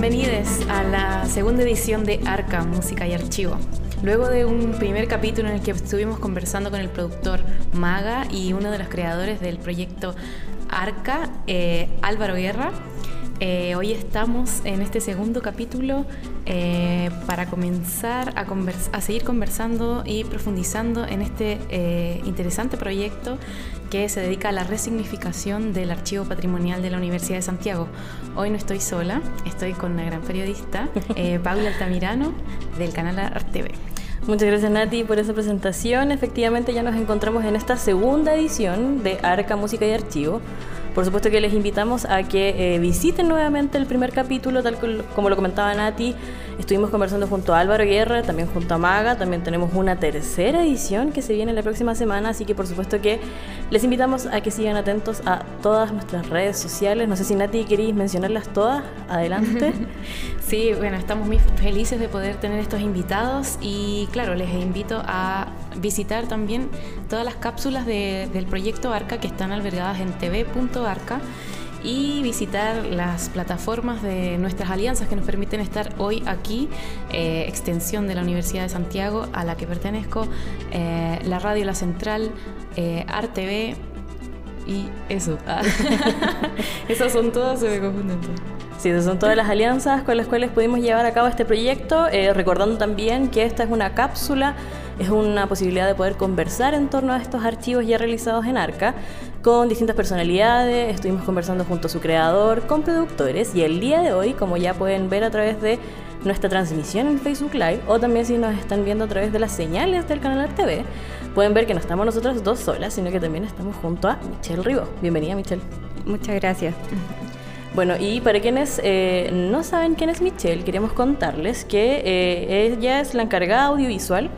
Bienvenidos a la segunda edición de Arca, Música y Archivo. Luego de un primer capítulo en el que estuvimos conversando con el productor Maga y uno de los creadores del proyecto Arca, eh, Álvaro Guerra, eh, hoy estamos en este segundo capítulo eh, para comenzar a, a, seguir conversando y profundizando en este eh, interesante proyecto que se dedica a la resignificación del archivo patrimonial de la Universidad de Santiago. Hoy no estoy sola, estoy con una gran periodista, Paula Altamirano, del canal ArtV. Muchas gracias Nati por esa presentación. Efectivamente ya nos encontramos en esta segunda edición de Arca Música y Archivo por supuesto que les invitamos a que eh, visiten nuevamente el primer capítulo, tal como lo comentaba Nati. Estuvimos conversando junto a Álvaro Guerra, también junto a Maga, también tenemos una tercera edición que se viene la próxima semana, así que por supuesto que les invitamos a que sigan atentos a todas nuestras redes sociales. No sé si Nati queréis mencionarlas todas, adelante. sí, bueno, estamos muy felices de poder tener estos invitados y claro, les invito a visitar también todas las cápsulas del proyecto ARCA que están albergadas en tv.arca y visitar las plataformas de nuestras alianzas que nos permiten estar hoy aquí, eh, extensión de la Universidad de Santiago a la que pertenezco, eh, la Radio La Central, eh, y eso. Esas son todas, se me confunden Sí, esas son todas las alianzas con las cuales pudimos llevar a cabo este proyecto, recordando también que esta es una cápsula es una posibilidad de poder conversar en torno a estos archivos ya realizados en ARCA con distintas personalidades, estuvimos conversando junto a su creador, con productores y el día de hoy, como ya pueden ver a través de nuestra transmisión en Facebook Live o también si nos están viendo a través de las señales del canal TV, pueden ver que no estamos nosotros dos solas, sino que también estamos junto a Michelle Ribó. Bienvenida Michelle. Muchas gracias. Bueno, y para quienes eh, no saben quién es Michelle, queremos contarles que eh, ella es la encargada audiovisual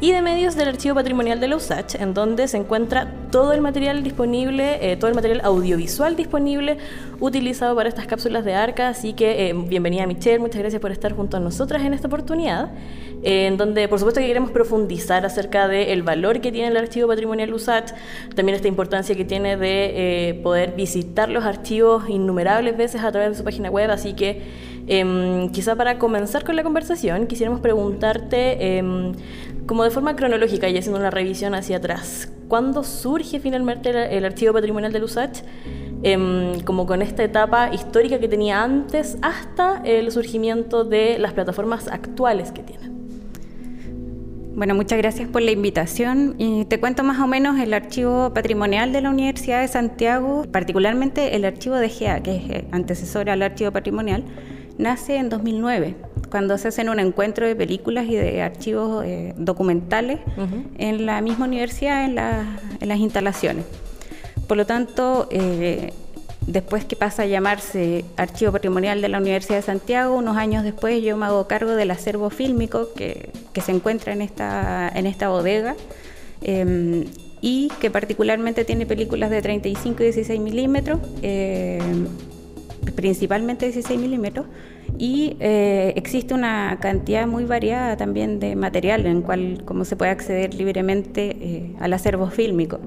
y de medios del Archivo Patrimonial de la USACH, en donde se encuentra todo el material disponible, eh, todo el material audiovisual disponible utilizado para estas cápsulas de ARCA. Así que eh, bienvenida Michelle, muchas gracias por estar junto a nosotras en esta oportunidad, eh, en donde por supuesto que queremos profundizar acerca del valor que tiene el Archivo Patrimonial USACH, también esta importancia que tiene de poder visitar los archivos innumerables veces a través de su página web. Así que em, quizá para comenzar con la conversación, quisiéramos preguntarte em, como de forma cronológica y haciendo una revisión hacia atrás, ¿cuándo surge finalmente el, Archivo Patrimonial de USACH? Em, como con esta etapa histórica que tenía antes hasta el surgimiento de las plataformas actuales que tienen. Bueno, muchas gracias por la invitación y te cuento más o menos el archivo patrimonial de la Universidad de Santiago, particularmente el archivo de GEA, que es antecesor al archivo patrimonial, nace en 2009 cuando se hacen un encuentro de películas y de archivos eh, documentales en la misma universidad, en, las instalaciones. Por lo tanto, eh, después que pasa a llamarse Archivo Patrimonial de la Universidad de Santiago, unos años después yo me hago cargo del acervo fílmico que, se encuentra en esta, en esta bodega. Em, y que particularmente tiene películas de 35 y 16 milímetros, eh, principalmente 16 milímetros, y eh, existe una cantidad muy variada también de material en cual como se puede acceder libremente eh, al acervo fílmico,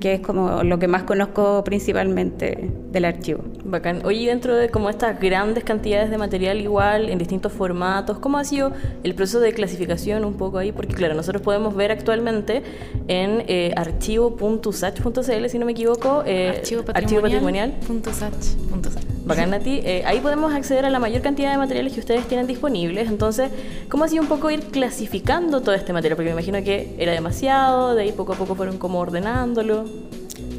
que es como lo que más conozco principalmente del archivo. Bacán. Oye, dentro de como estas grandes cantidades de material igual, en distintos formatos, ¿cómo ha sido el proceso de clasificación un poco ahí? Porque claro, nosotros podemos ver actualmente en eh, archivo.sach.cl, si no me equivoco, eh, archivo patrimonial. Eh, ahí podemos acceder a la mayor cantidad de materiales que ustedes tienen disponibles. Entonces, ¿cómo ha sido un poco ir clasificando todo este material? Porque me imagino que era demasiado, de ahí poco a poco fueron como ordenándolo.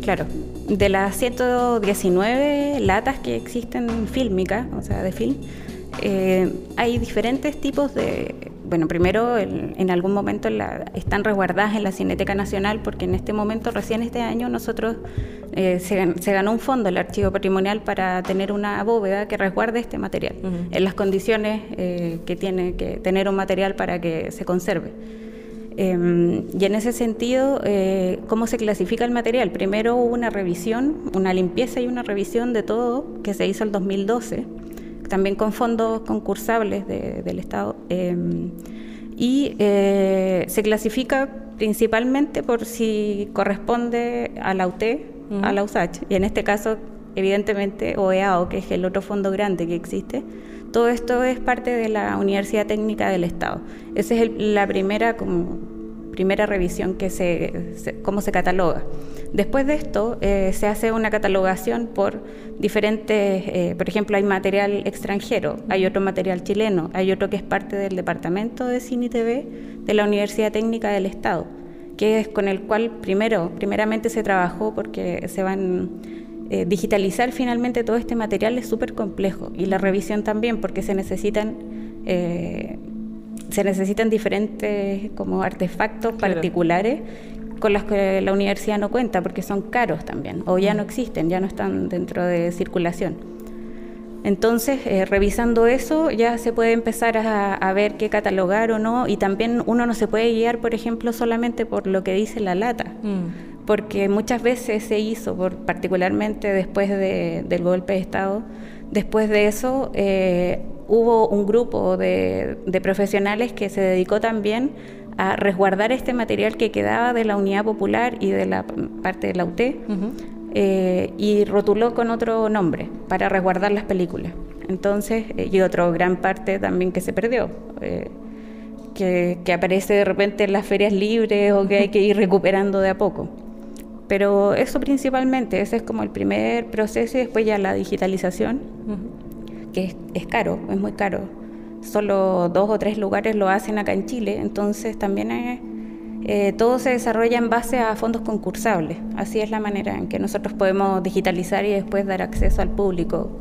Claro, de las 119 latas que existen fílmicas, o sea, de film, eh, hay diferentes tipos de bueno, primero en algún momento están resguardadas en la Cineteca Nacional porque en este momento, recién este año, nosotros eh, se, ganó un fondo el Archivo Patrimonial para tener una bóveda que resguarde este material en las condiciones eh, que tiene que tener un material para que se conserve. Em, y en ese sentido, eh, ¿cómo se clasifica el material? Primero hubo una revisión, una limpieza y una revisión de todo que se hizo el 2012 también con fondos concursables del Estado. Em, y eh, se clasifica principalmente por si corresponde a la UT, a la USACH. Y en este caso, evidentemente, OEAO, que es el otro fondo grande que existe, Todo esto es parte de la Universidad Técnica del Estado. Esa es la primera como primera revisión que se, cómo se cataloga. Después de esto eh, se hace una catalogación por diferentes, eh, por ejemplo, hay material extranjero, hay otro material chileno, hay otro que es parte del Departamento de Cine y TV de la Universidad Técnica del Estado, que es con el cual primero, primeramente se trabajó porque se van eh, digitalizar finalmente todo este material es súper complejo y la revisión también porque se necesitan se necesitan diferentes como artefactos particulares con los que la universidad no cuenta porque son caros también o ya no existen, ya no están dentro de circulación. Entonces, eh, revisando eso, ya se puede empezar a, ver qué catalogar o no, y también uno no se puede guiar, por ejemplo, solamente por lo que dice la lata, mm. porque muchas veces se hizo, por, particularmente después del golpe de Estado, después de eso eh, hubo un grupo de, profesionales que se dedicó también a resguardar este material que quedaba de la unidad popular y de la parte de la UT eh, y rotuló con otro nombre para resguardar las películas. Entonces, eh, y otra gran parte también que se perdió. Eh, que, que, aparece de repente en las ferias libres o que hay que ir recuperando de a poco. Pero eso principalmente, ese es como el primer proceso y después ya la digitalización que es, caro, es muy caro. Solo dos o tres lugares lo hacen acá en Chile, entonces también eh, todo se desarrolla en base a fondos concursables. Así es la manera en que nosotros podemos digitalizar y después dar acceso al público.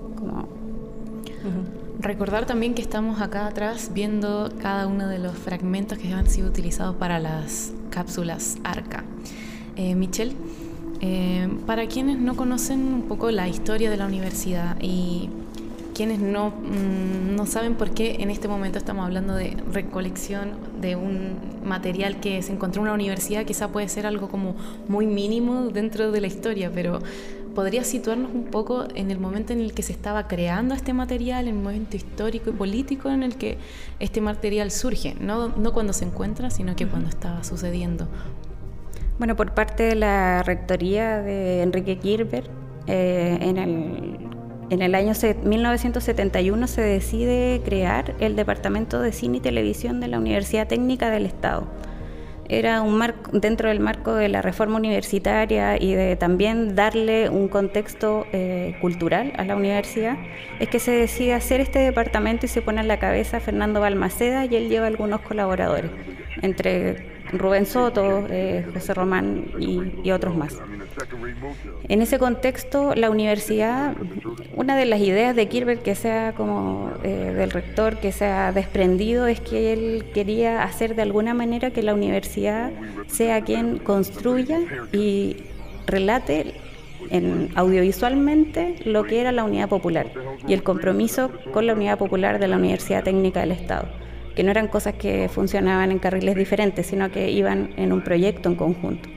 Recordar también que estamos acá atrás viendo cada uno de los fragmentos que han sido utilizados para las cápsulas ARCA. Eh, Michelle, eh, para quienes no conocen un poco la historia de la universidad y quienes no, mm, no saben por qué en este momento estamos hablando de recolección de un material que se encontró en una universidad, quizá puede ser algo como muy mínimo dentro de la historia, pero ¿podría situarnos un poco en el momento en el que se estaba creando este material, en el momento histórico y político en el que este material surge? No, no cuando se encuentra, sino que cuando estaba sucediendo. Bueno, por parte de la rectoría de Enrique Kirber, eh, en el en el año 1971 se decide crear el Departamento de Cine y Televisión de la Universidad Técnica del Estado. Era un marco, dentro del marco de la reforma universitaria y de también darle un contexto eh, cultural a la universidad, es que se decide hacer este departamento y se pone a la cabeza Fernando Balmaceda y él lleva algunos colaboradores, entre Rubén Soto, eh, José Román y, otros más. En ese contexto, la universidad, una de las ideas de Kirber que sea como eh, del rector, que se ha desprendido, es que él quería hacer de alguna manera que la universidad sea quien construya y relate en, audiovisualmente lo que era la unidad popular y el compromiso con la unidad popular de la Universidad Técnica del Estado que no eran cosas que funcionaban en carriles diferentes, sino que iban en un proyecto en conjunto.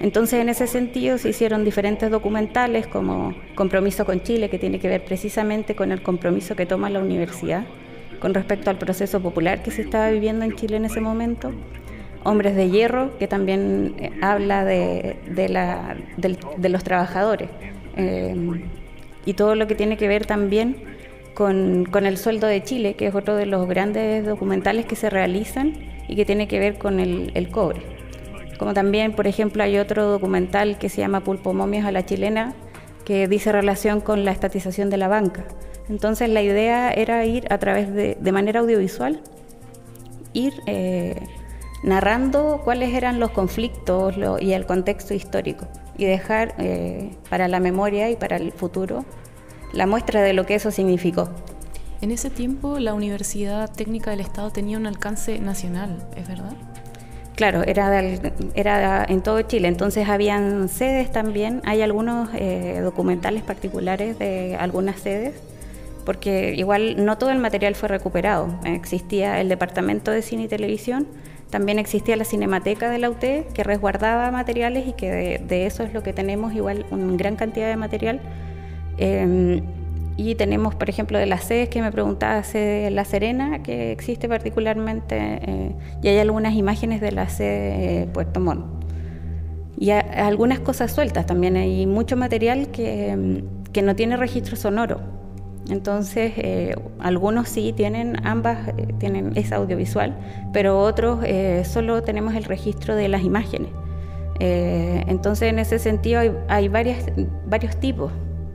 Entonces, en ese sentido, se hicieron diferentes documentales como Compromiso con Chile, que tiene que ver precisamente con el compromiso que toma la universidad con respecto al proceso popular que se estaba viviendo en Chile en ese momento. Hombres de Hierro, que también eh, habla de, los trabajadores. Eh, y todo lo que tiene que ver también con, el sueldo de Chile, que es otro de los grandes documentales que se realizan y que tiene que ver con el, cobre. Como también, por ejemplo, hay otro documental que se llama Pulpo Momios a la chilena, que dice relación con la estatización de la banca. Entonces la idea era ir a través de, de manera audiovisual, ir eh, narrando cuáles eran los conflictos y el contexto histórico y dejar eh, para la memoria y para el futuro la muestra de lo que eso significó. En ese tiempo la Universidad Técnica del Estado tenía un alcance nacional, ¿es verdad? Claro, era, era en todo Chile, entonces habían sedes también, hay algunos eh, documentales particulares de algunas sedes, porque igual no todo el material fue recuperado, existía el Departamento de Cine y Televisión, también existía la Cinemateca de la UT que resguardaba materiales y que de, de eso es lo que tenemos igual una gran cantidad de material Em, y tenemos, por ejemplo, de las sedes que me preguntaba, sede La Serena, que existe particularmente, eh, y hay algunas imágenes de la sede Puerto Montt. Y algunas cosas sueltas también, hay mucho material que, em, que no tiene registro sonoro. Entonces, eh, algunos sí tienen ambas, eh, tienen esa audiovisual, pero otros eh, solo tenemos el registro de las imágenes. entonces, en ese sentido, hay, varias, varios tipos.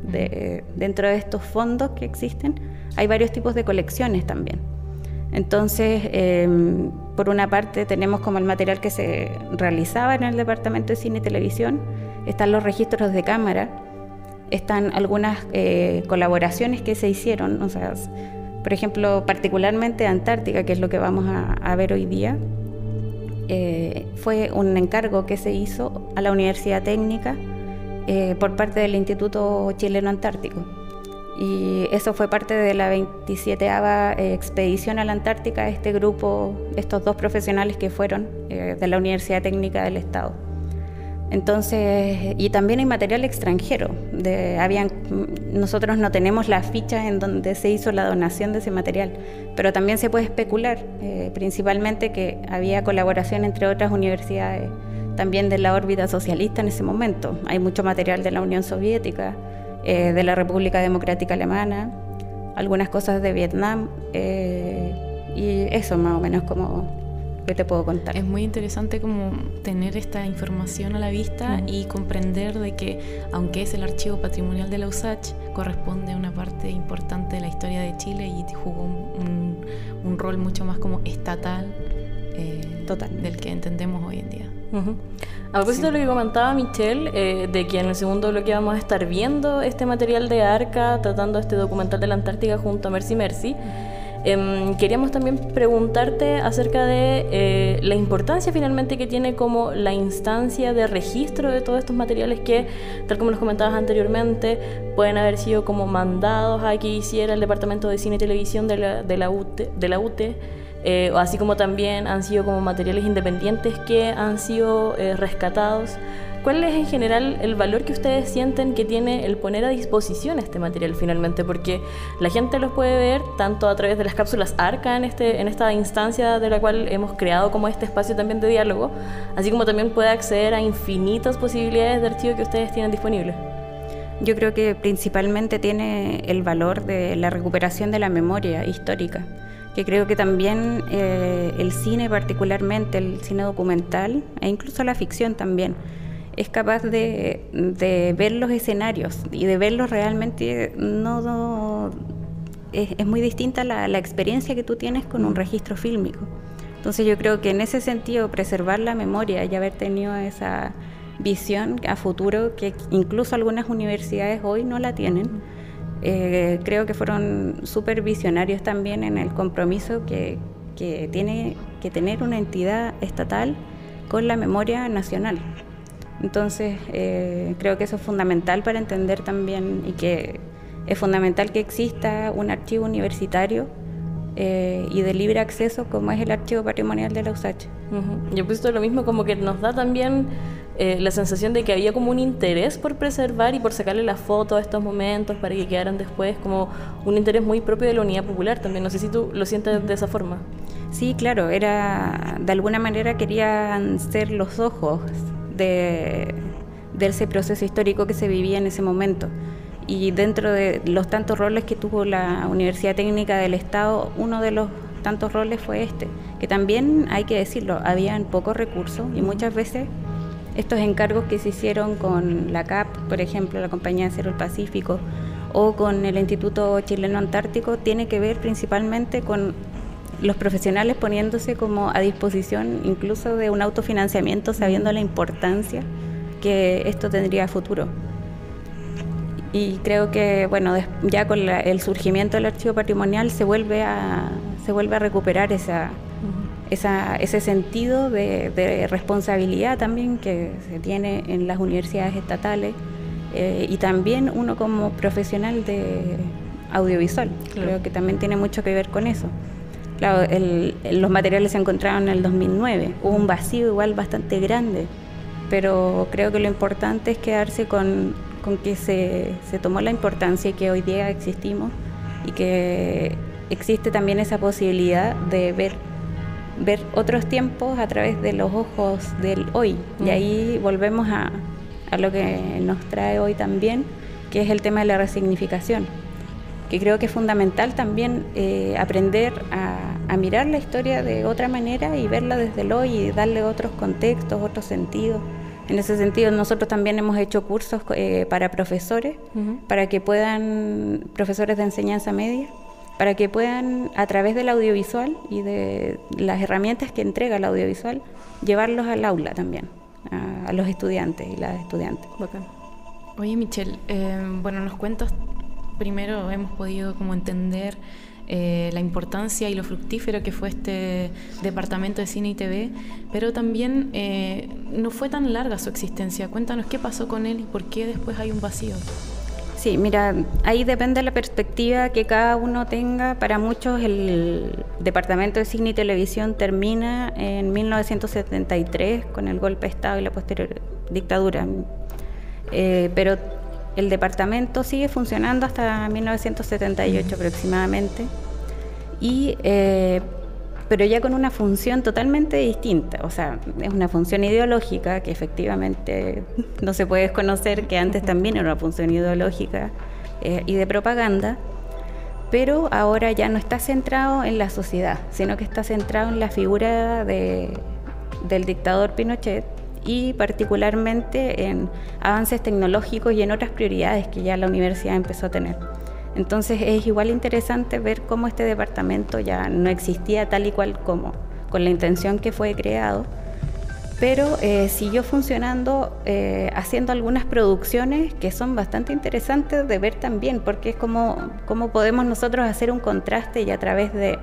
Dentro de estos fondos que existen, hay varios tipos de colecciones también. Entonces, em, por una parte, tenemos como el material que se realizaba en el Departamento de Cine y Televisión, están los registros de cámara, están algunas eh, colaboraciones que se hicieron, o sea, por ejemplo, particularmente Antártica, que es lo que vamos a, ver hoy día, eh, fue un encargo que se hizo a la Universidad Técnica eh, por parte del Instituto Chileno Antártico. Y eso fue parte de la 27 expedición a la Antártica, este grupo, estos dos profesionales que fueron de la Universidad Técnica del Estado. Entonces, y también hay material extranjero. De, habían, nosotros no tenemos las fichas en donde se hizo la donación de ese material, pero también se puede especular, eh, principalmente que había colaboración entre otras universidades, también de la órbita socialista en ese momento. Hay mucho material de la Unión Soviética, eh, de la República Democrática Alemana, algunas cosas de Vietnam, eh, y eso más o menos como ¿Qué te puedo contar? Es muy interesante como tener esta información a la vista y comprender de que aunque es el archivo patrimonial de la USACH, corresponde a una parte importante de la historia de Chile y jugó un, rol mucho más como estatal eh, Total. del que entendemos hoy en día. A propósito de lo que comentaba Michelle, eh, de que en el segundo bloque vamos a estar viendo este material de ARCA, tratando este documental de la Antártica junto a Mercy Mercy. Em, queríamos también preguntarte acerca de eh, la importancia finalmente que tiene como la instancia de registro de todos estos materiales que, tal como nos comentabas anteriormente, pueden haber sido como mandados a que hiciera el Departamento de Cine y Televisión de la, de la UTE, de la UTE eh, así como también han sido como materiales independientes que han sido eh, rescatados. ¿Cuál es en general el valor que ustedes sienten que tiene el poner a disposición este material finalmente? Porque la gente los puede ver tanto a través de las cápsulas ARCA en, este, en esta instancia de la cual hemos creado como este espacio también de diálogo, así como también puede acceder a infinitas posibilidades de archivo que ustedes tienen disponibles. Yo creo que principalmente tiene el valor de la recuperación de la memoria histórica, que creo que también eh, el cine particularmente, el cine documental e incluso la ficción también, es capaz de, ver los escenarios y de verlos realmente no, es, muy distinta la, la, experiencia que tú tienes con un registro fílmico. Entonces yo creo que en ese sentido preservar la memoria y haber tenido esa visión a futuro que incluso algunas universidades hoy no la tienen, eh, creo que fueron súper visionarios también en el compromiso que, que tiene que tener una entidad estatal con la memoria nacional. Entonces, eh, creo que eso es fundamental para entender también y que es fundamental que exista un archivo universitario eh, y de libre acceso como es el archivo patrimonial de la USACH. Yo he visto lo mismo, como que nos da también eh, la sensación de que había como un interés por preservar y por sacarle la foto a estos momentos para que quedaran después, como un interés muy propio de la unidad popular también. No sé si tú lo sientes de esa forma. Sí, claro, era de alguna manera querían ser los ojos de, ese proceso histórico que se vivía en ese momento. Y dentro de los tantos roles que tuvo la Universidad Técnica del Estado, uno de los tantos roles fue este, que también hay que decirlo, habían pocos recursos y muchas veces estos encargos que se hicieron con la CAP, por ejemplo, la Compañía de Cero del Pacífico, o con el Instituto Chileno Antártico, tiene que ver principalmente con los profesionales poniéndose como a disposición incluso de un autofinanciamiento sabiendo la importancia que esto tendría a futuro. Y creo que bueno, ya con el surgimiento del archivo patrimonial se vuelve a, se vuelve a recuperar esa, ese sentido de, responsabilidad también que se tiene en las universidades estatales eh, y también uno como profesional de audiovisual. Creo que también tiene mucho que ver con eso. Claro, los materiales se encontraron en el 2009, hubo un vacío igual bastante grande, pero creo que lo importante es quedarse con, que se, tomó la importancia y que hoy día existimos y que existe también esa posibilidad de ver ver otros tiempos a través de los ojos del hoy. Y ahí volvemos a, a, lo que nos trae hoy también, que es el tema de la resignificación que creo que es fundamental también eh, aprender a, mirar la historia de otra manera y verla desde el hoy y darle otros contextos, otros sentidos. En ese sentido, nosotros también hemos hecho cursos eh, para profesores, para que puedan, profesores de enseñanza media, para que puedan, a través del audiovisual y de las herramientas que entrega el audiovisual, llevarlos al aula también, a, los estudiantes y las estudiantes. Oye, Michelle, eh, bueno, nos cuentas primero hemos podido como entender eh, la importancia y lo fructífero que fue este departamento de cine y TV, pero también eh, no fue tan larga su existencia. Cuéntanos qué pasó con él y por qué después hay un vacío. Sí, mira, ahí depende de la perspectiva que cada uno tenga. Para muchos el Departamento de Cine y Televisión termina en 1973 con el golpe de Estado y la posterior dictadura. Eh, pero el departamento sigue funcionando hasta 1978 aproximadamente, y, eh, pero ya con una función totalmente distinta. O sea, es una función ideológica que efectivamente no se puede desconocer que antes también era una función ideológica eh, y de propaganda, pero ahora ya no está centrado en la sociedad, sino que está centrado en la figura de, del dictador Pinochet y particularmente en avances tecnológicos y en otras prioridades que ya la universidad empezó a tener. Entonces es igual interesante ver cómo este departamento ya no existía tal y cual como con la intención que fue creado, pero eh, siguió funcionando eh, haciendo algunas producciones que son bastante interesantes de ver también, porque es como, como podemos nosotros hacer un contraste y a través de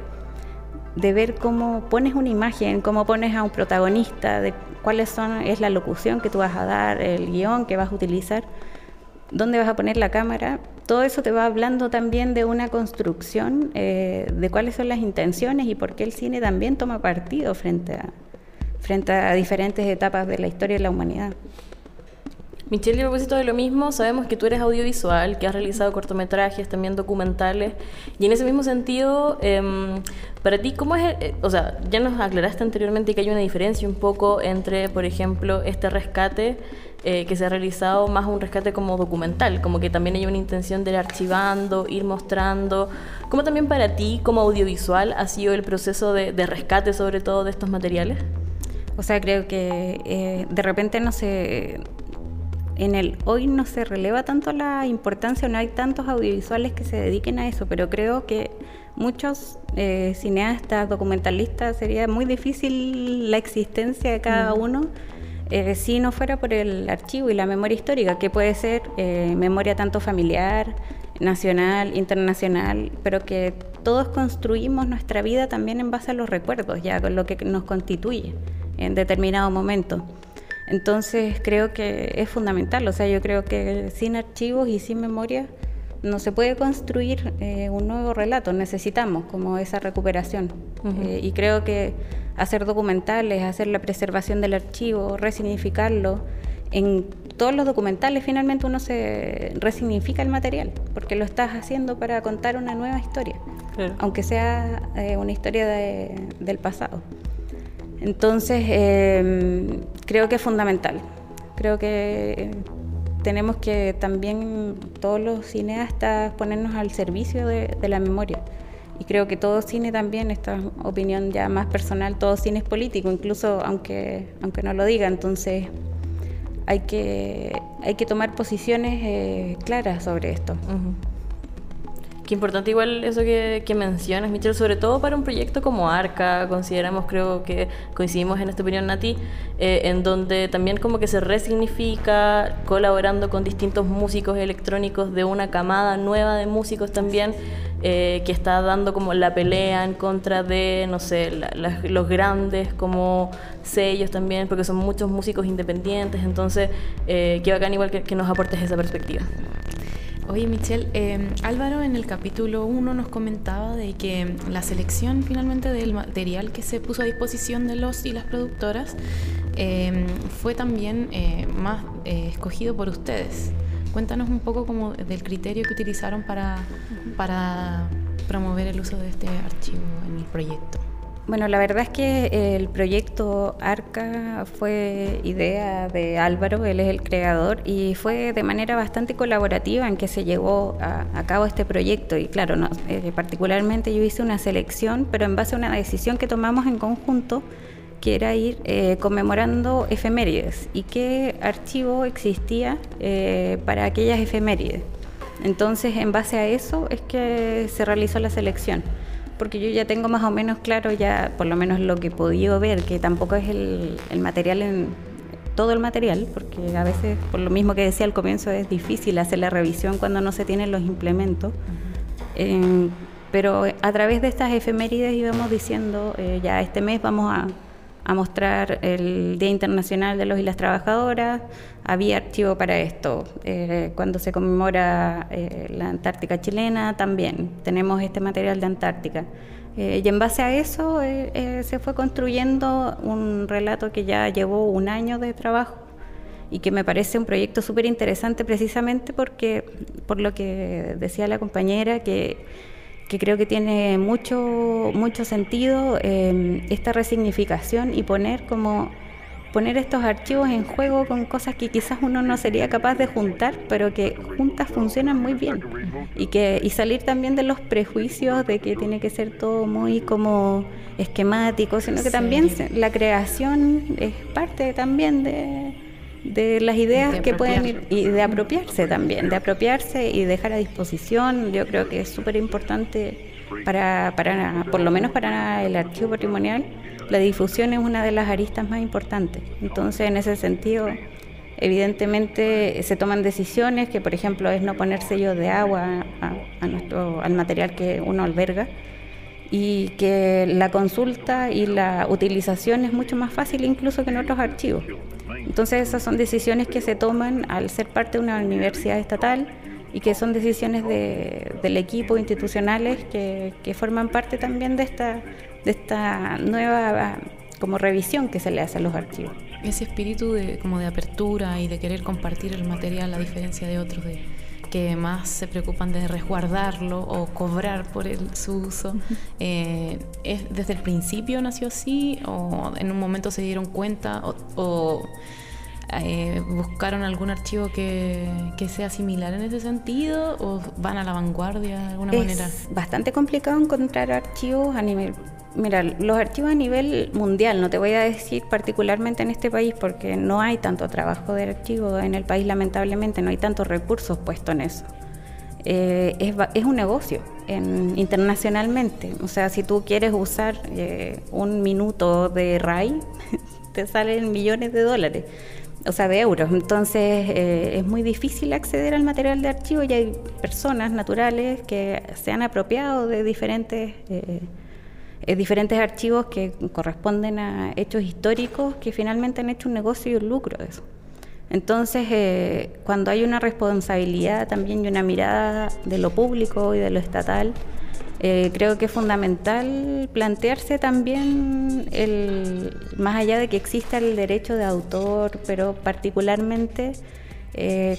de ver cómo pones una imagen, cómo pones a un protagonista, de cuáles son, es la locución que tú vas a dar, el guion que vas a utilizar, dónde vas a poner la cámara. Todo eso te va hablando también de una construcción, eh, de cuáles son las intenciones y por qué el cine también toma partido frente a, diferentes etapas de la historia de la humanidad. Michelle, a propósito de lo mismo, sabemos que tú eres audiovisual, que has realizado cortometrajes, también documentales, y en ese mismo sentido, em, para ti, ¿cómo es, eh, o sea, ya nos aclaraste anteriormente que hay una diferencia un poco entre, por ejemplo, este rescate eh, que se ha realizado más un rescate como documental, como que también hay una intención de ir archivando, ir mostrando, ¿cómo también para ti como audiovisual ha sido el proceso de, rescate sobre todo de estos materiales? O sea, creo que eh, de repente no se en el hoy no se releva tanto la importancia, no hay tantos audiovisuales que se dediquen a eso, pero creo que muchos eh, cineastas, documentalistas, sería muy difícil la existencia de cada uno eh, si no fuera por el archivo y la memoria histórica, que puede ser eh, memoria tanto familiar, nacional, internacional, pero que todos construimos nuestra vida también en base a los recuerdos, ya con lo que nos constituye en determinado momento. Entonces creo que es fundamental, o sea, yo creo que sin archivos y sin memoria no se puede construir eh, un nuevo relato, necesitamos como esa recuperación. Eh, y creo que hacer documentales, hacer la preservación del archivo, resignificarlo, en todos los documentales finalmente uno se resignifica el material, porque lo estás haciendo para contar una nueva historia, aunque sea eh, una historia del pasado. Entonces, em, creo que es fundamental. Creo que tenemos que también todos los cineastas ponernos al servicio de, la memoria. Y creo que todo cine también, esta opinión ya más personal, todo cine es político, incluso aunque, aunque no lo diga. Entonces hay que, hay que tomar posiciones eh, claras sobre esto. Importante igual eso que, mencionas, Michelle, sobre todo para un proyecto como Arca, consideramos, creo que coincidimos en esta opinión, Nati, eh, en donde también como que se resignifica colaborando con distintos músicos electrónicos de una camada nueva de músicos también, eh, que está dando como la pelea en contra de, no sé, los grandes como sellos también, porque son muchos músicos independientes, entonces, eh, qué bacán igual que nos aportes esa perspectiva. Oye Michelle, em, Álvaro en el capítulo 1 nos comentaba de que la selección finalmente del material que se puso a disposición de los y las productoras em, fue también eh, más eh, escogido por ustedes. Cuéntanos un poco como del criterio que utilizaron para, para promover el uso de este archivo en el proyecto. Bueno, la verdad es que el proyecto ARCA fue idea de Álvaro, él es el creador, y fue de manera bastante colaborativa en que se llevó a, cabo este proyecto. Y claro, no, eh, particularmente yo hice una selección, pero en base a una decisión que tomamos en conjunto, que era ir eh, conmemorando efemérides y qué archivo existía eh, para aquellas efemérides. Entonces, en base a eso es que se realizó la selección porque yo ya tengo más o menos claro ya, por lo menos lo que he podido ver, que tampoco es el, material en todo el material, porque a veces, por lo mismo que decía al comienzo, es difícil hacer la revisión cuando no se tienen los implementos. Eh, pero a través de estas efemérides íbamos diciendo, eh, ya este mes vamos a, a mostrar el Día Internacional de los y las Trabajadoras, había archivo para esto. Eh, cuando se conmemora eh, la Antártica chilena, también tenemos este material de Antártica. Eh, y en base a eso se fue construyendo un relato que ya llevó un año de trabajo y que me parece un proyecto súper interesante precisamente porque, por lo que decía la compañera, que que creo que tiene mucho, mucho sentido em, esta resignificación y poner como poner estos archivos en juego con cosas que quizás uno no sería capaz de juntar, pero que juntas funcionan muy bien. Y que y salir también de los prejuicios de que tiene que ser todo muy como esquemático, sino que también la creación es parte también de, de las ideas que pueden ir y de apropiarse también, de apropiarse y dejar a disposición. Yo creo que es súper importante para, para, por lo menos para el archivo patrimonial, la difusión es una de las aristas más importantes. Entonces, en ese sentido, evidentemente se toman decisiones que, por ejemplo, es no poner sello de agua a, nuestro, al material que uno alberga y que la consulta y la utilización es mucho más fácil incluso que en otros archivos. Entonces esas son decisiones que se toman al ser parte de una universidad estatal y que son decisiones del equipo institucionales que, forman parte también de esta, de esta nueva como revisión que se le hace a los archivos. Ese espíritu de, como de apertura y de querer compartir el material a diferencia de otros de, que más se preocupan de resguardarlo o cobrar por el, su uso. Eh, ¿es, ¿Desde el principio nació así o en un momento se dieron cuenta o, eh, buscaron algún archivo que, que, sea similar en ese sentido o van a la vanguardia de alguna manera? Es bastante complicado encontrar archivos a nivel Mira, los archivos a nivel mundial, no te voy a decir particularmente en este país porque no hay tanto trabajo de archivo en el país, lamentablemente, no hay tantos recursos puestos en eso. Eh, es, un negocio en, internacionalmente. O sea, si tú quieres usar eh, un minuto de RAI, te salen millones de dólares, o sea, de euros. Entonces eh, es muy difícil acceder al material de archivo y hay personas naturales que se han apropiado de diferentes eh, diferentes archivos que corresponden a hechos históricos que finalmente han hecho un negocio y un lucro de eso. Entonces, eh, cuando hay una responsabilidad también y una mirada de lo público y de lo estatal, eh, creo que es fundamental plantearse también, el, más allá de que exista el derecho de autor, pero particularmente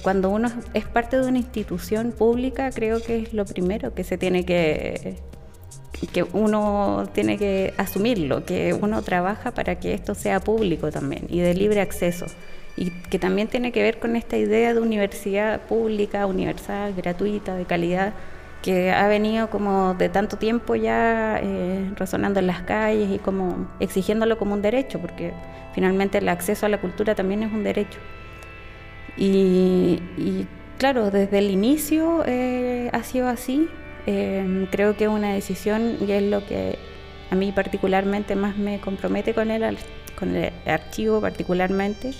cuando uno es parte de una institución pública, creo que es lo primero que se tiene que que uno tiene que asumirlo, que uno trabaja para que esto sea público también y de libre acceso. Y que también tiene que ver con esta idea de universidad pública, universal, gratuita, de calidad, que ha venido como de tanto tiempo ya eh, resonando en las calles y como exigiéndolo como un derecho, porque finalmente el acceso a la cultura también es un derecho. Y, claro, desde el inicio eh, ha sido así, Em, creo que es una decisión y es lo que a mí particularmente más me compromete con el, con el archivo particularmente.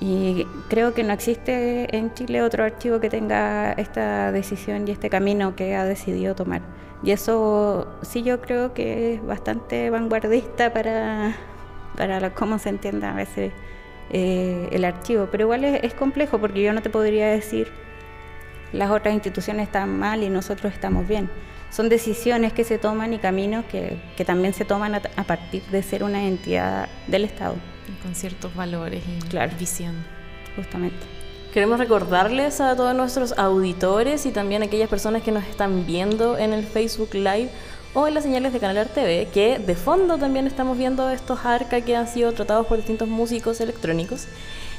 Y creo que no existe en Chile otro archivo que tenga esta decisión y este camino que ha decidido tomar. Y eso sí yo creo que es bastante vanguardista para, para cómo se entiende a veces eh, el archivo. Pero igual es complejo porque yo no te podría decir las otras instituciones están mal y nosotros estamos bien. Son decisiones que se toman y caminos que, también se toman a, partir de ser una entidad del Estado. con ciertos valores y visión. Justamente. Queremos recordarles a todos nuestros auditores y también a aquellas personas que nos están viendo en el Facebook Live o en las señales de Canal TV que de fondo también estamos viendo estos arca que han sido tratados por distintos músicos electrónicos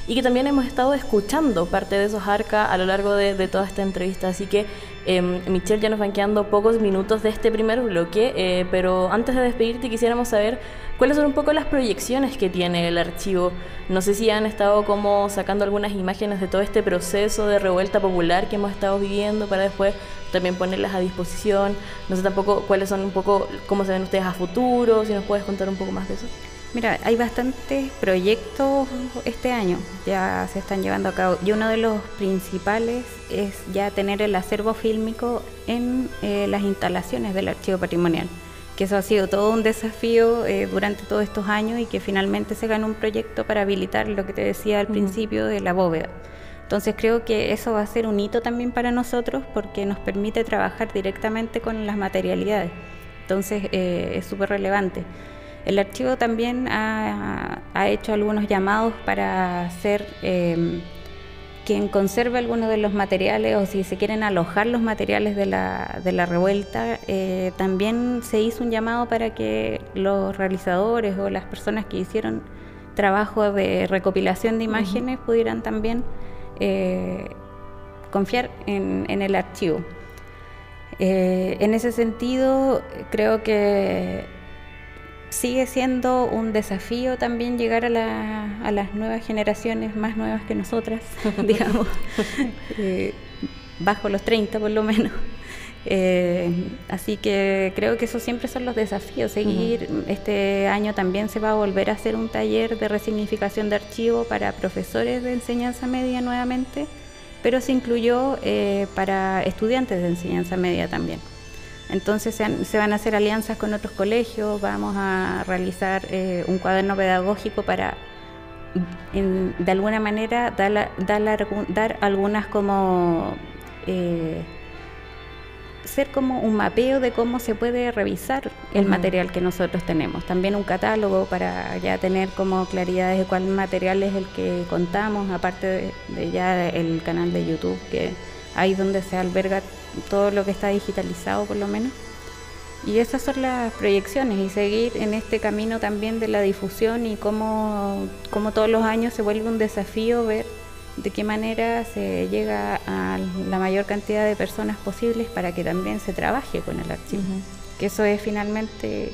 y que también hemos estado escuchando parte de esos arca a lo largo de, toda esta entrevista. Así que, eh, Michelle, ya nos van quedando pocos minutos de este primer bloque, eh, pero antes de despedirte quisiéramos saber cuáles son un poco las proyecciones que tiene el archivo. No sé si han estado como sacando algunas imágenes de todo este proceso de revuelta popular que hemos estado viviendo para después también ponerlas a disposición. No sé tampoco cuáles son un poco, cómo se ven ustedes a futuro, si nos puedes contar un poco más de eso. Mira, hay bastantes proyectos este año, ya se están llevando a cabo y uno de los principales es ya tener el acervo fílmico en eh, las instalaciones del archivo patrimonial, que eso ha sido todo un desafío eh, durante todos estos años y que finalmente se ganó un proyecto para habilitar lo que te decía al principio de la bóveda. Entonces creo que eso va a ser un hito también para nosotros porque nos permite trabajar directamente con las materialidades. Entonces eh, es súper relevante. El archivo también ha, hecho algunos llamados para ser em, quien conserve algunos de los materiales o si se quieren alojar los materiales de la, de la revuelta. Eh, también se hizo un llamado para que los realizadores o las personas que hicieron trabajo de recopilación de imágenes pudieran también eh, confiar en, el archivo. Eh, en ese sentido, creo que sigue siendo un desafío también llegar a, las nuevas generaciones, más nuevas que nosotras, digamos, eh, bajo los 30 por lo menos. Eh, así que creo que esos siempre son los desafíos. Seguir, este año también se va a volver a hacer un taller de resignificación de archivo para profesores de enseñanza media nuevamente, pero se incluyó eh, para estudiantes de enseñanza media también. Entonces se, van a hacer alianzas con otros colegios, vamos a realizar eh, un cuaderno pedagógico para de alguna manera dar, dar, algunas como eh, ser como un mapeo de cómo se puede revisar el material que nosotros tenemos. También un catálogo para ya tener como claridad de cuál material es el que contamos, aparte de, de ya el canal de YouTube que ahí donde se alberga todo lo que está digitalizado por lo menos. Y esas son las proyecciones y seguir en este camino también de la difusión y cómo, cómo todos los años se vuelve un desafío ver de qué manera se llega a la mayor cantidad de personas posibles para que también se trabaje con el archivo. Que eso es finalmente,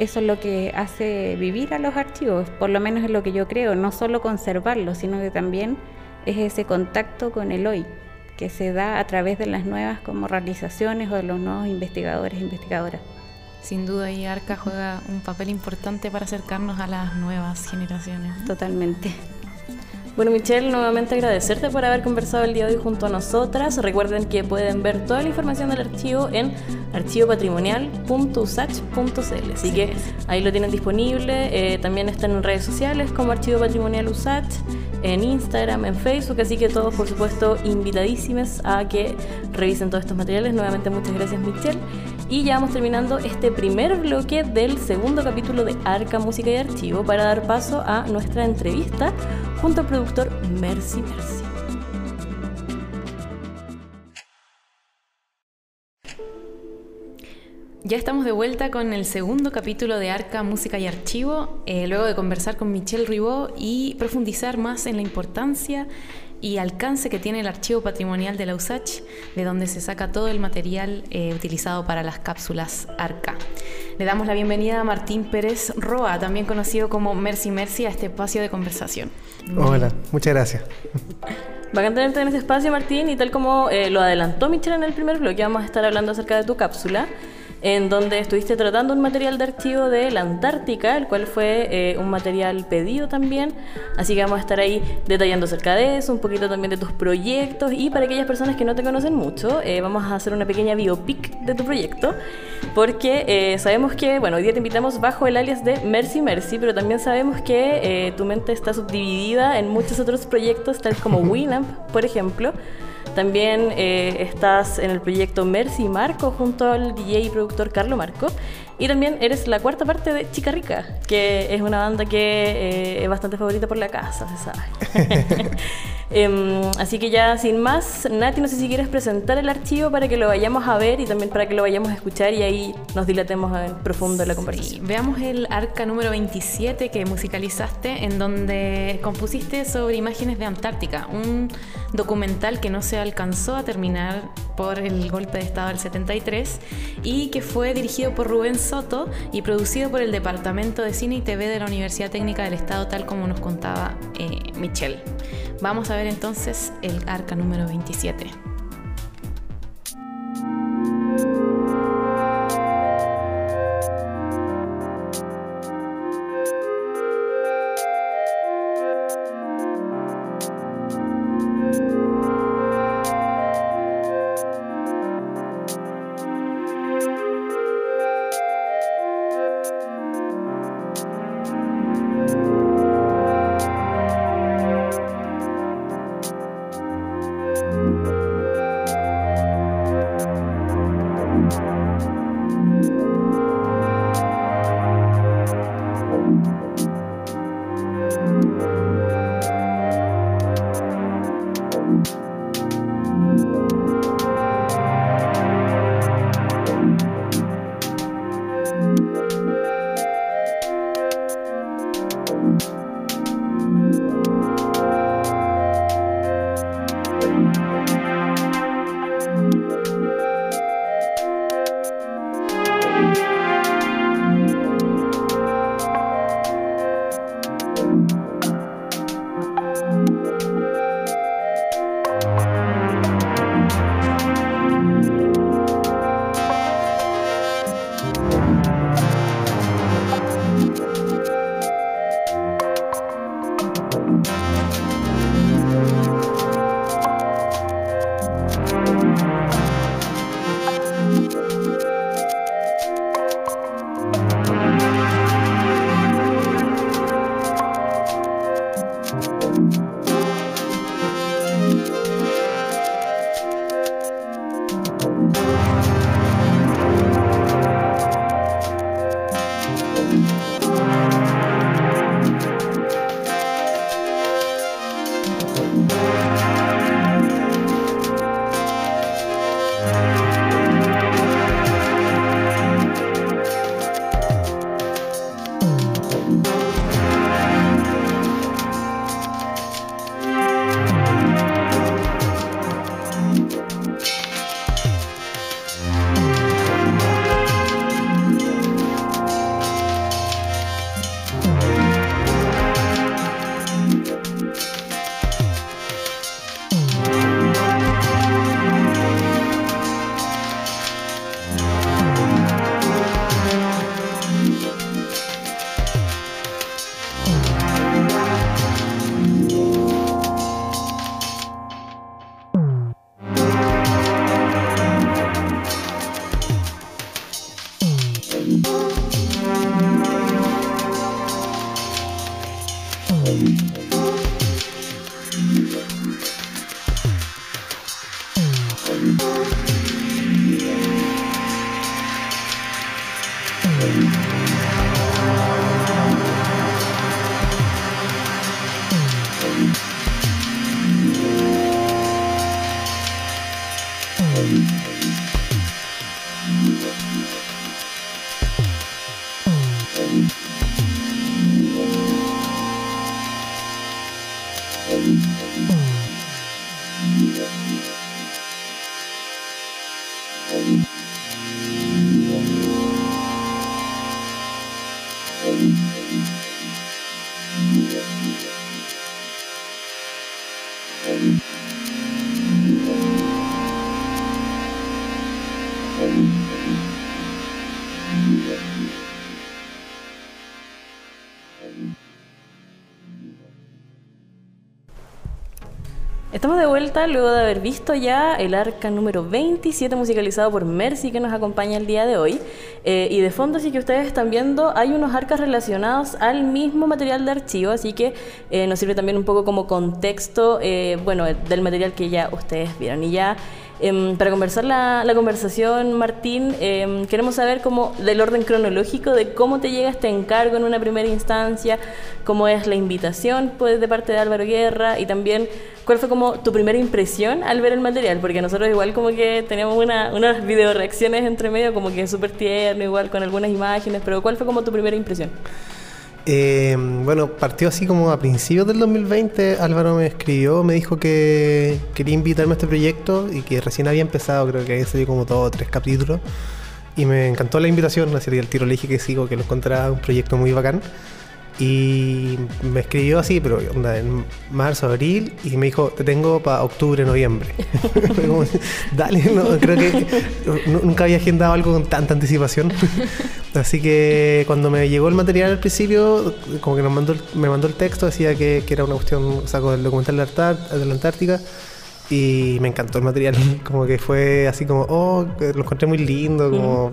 eso es lo que hace vivir a los archivos, por lo menos es lo que yo creo, no solo conservarlos, sino que también es ese contacto con el hoy que se da a través de las nuevas como realizaciones o de los nuevos investigadores e investigadoras. Sin duda, y ARCA juega un papel importante para acercarnos a las nuevas generaciones. Totalmente. Bueno, Michelle, nuevamente agradecerte por haber conversado el día de hoy junto a nosotras. Recuerden que pueden ver toda la información del archivo en archivopatrimonial.usach.cl. Así que ahí lo tienen disponible. Eh, también están en redes sociales como Archivo Patrimonial Usach en Instagram, en Facebook, así que todos por supuesto invitadísimos a que revisen todos estos materiales. Nuevamente muchas gracias Michelle. Y ya vamos terminando este primer bloque del segundo capítulo de Arca Música y Archivo para dar paso a nuestra entrevista junto al productor Mercy Mercy. Ya estamos de vuelta con el segundo capítulo de Arca, Música y Archivo, eh, luego de conversar con Michelle Ribot y profundizar más en la importancia y alcance que tiene el archivo patrimonial de la USACH, de donde se saca todo el material eh, utilizado para las cápsulas ARCA. Le damos la bienvenida a Martín Pérez Roa, también conocido como Mercy Mercy, a este espacio de conversación. Hola, muchas gracias. Va a tenerte en este espacio, Martín, y tal como eh, lo adelantó Michelle en el primer bloque, vamos a estar hablando acerca de tu cápsula en donde estuviste tratando un material de archivo de la Antártica, el cual fue eh, un material pedido también. Así que vamos a estar ahí detallando acerca de eso, un poquito también de tus proyectos y para aquellas personas que no te conocen mucho, eh, vamos a hacer una pequeña biopic de tu proyecto, porque eh, sabemos que, bueno, hoy día te invitamos bajo el alias de Mercy Mercy, pero también sabemos que tu mente está subdividida en muchos otros proyectos, tal como Winamp, por ejemplo. También eh, estás en el proyecto Mercy Marco junto al DJ y productor Carlo Marco. Y también eres la cuarta parte de Chica Rica, que es una banda que eh, es bastante favorita por la casa, se sabe. Em, así que ya sin más, Nati, no sé si quieres presentar el archivo para que lo vayamos a ver y también para que lo vayamos a escuchar y ahí nos dilatemos en profundo la conversación. veamos el arca número 27 que musicalizaste, en donde compusiste sobre imágenes de Antártica, un documental que no se alcanzó a terminar por el golpe de Estado del 73 y que fue dirigido por Rubén Soto y producido por el Departamento de Cine y TV de la Universidad Técnica del Estado, tal como nos contaba eh, Michelle. Vamos a ver entonces el arca número 27. Estamos de vuelta luego de haber visto ya el arca número 27 musicalizado por Mercy que nos acompaña el día de hoy. Eh, y de fondo, así que ustedes están viendo, hay unos arcas relacionados al mismo material de archivo, así que eh, nos sirve también un poco como contexto, eh, bueno, del material que ya ustedes vieron. Y ya Em, para conversar la, conversación, Martín, em, queremos saber cómo, del orden cronológico de cómo te llega este encargo en una primera instancia, cómo es la invitación pues, de parte de Álvaro Guerra y también cuál fue como tu primera impresión al ver el material, porque nosotros igual como que teníamos una, unas video reacciones entre medio, como que súper tierno, igual con algunas imágenes, pero ¿cuál fue como tu primera impresión? Eh, bueno, partió así como a principios del 2020. Álvaro me escribió, me dijo que quería invitarme a este proyecto y que recién había empezado, creo que había salido como dos o tres capítulos. Y me encantó la invitación, así el tiro le dije que sigo, que lo encontraba un proyecto muy bacán. Y me escribió así, pero onda, en marzo, abril, y me dijo, te tengo para octubre, noviembre. Dale, no, creo que nunca había agendado algo con tanta anticipación. así que cuando me llegó el material al principio, como que nos mandó, me mandó el texto, decía que, que era una cuestión, saco del documental de la Antártica y me encantó el material, como que fue así como, oh, lo encontré muy lindo, como,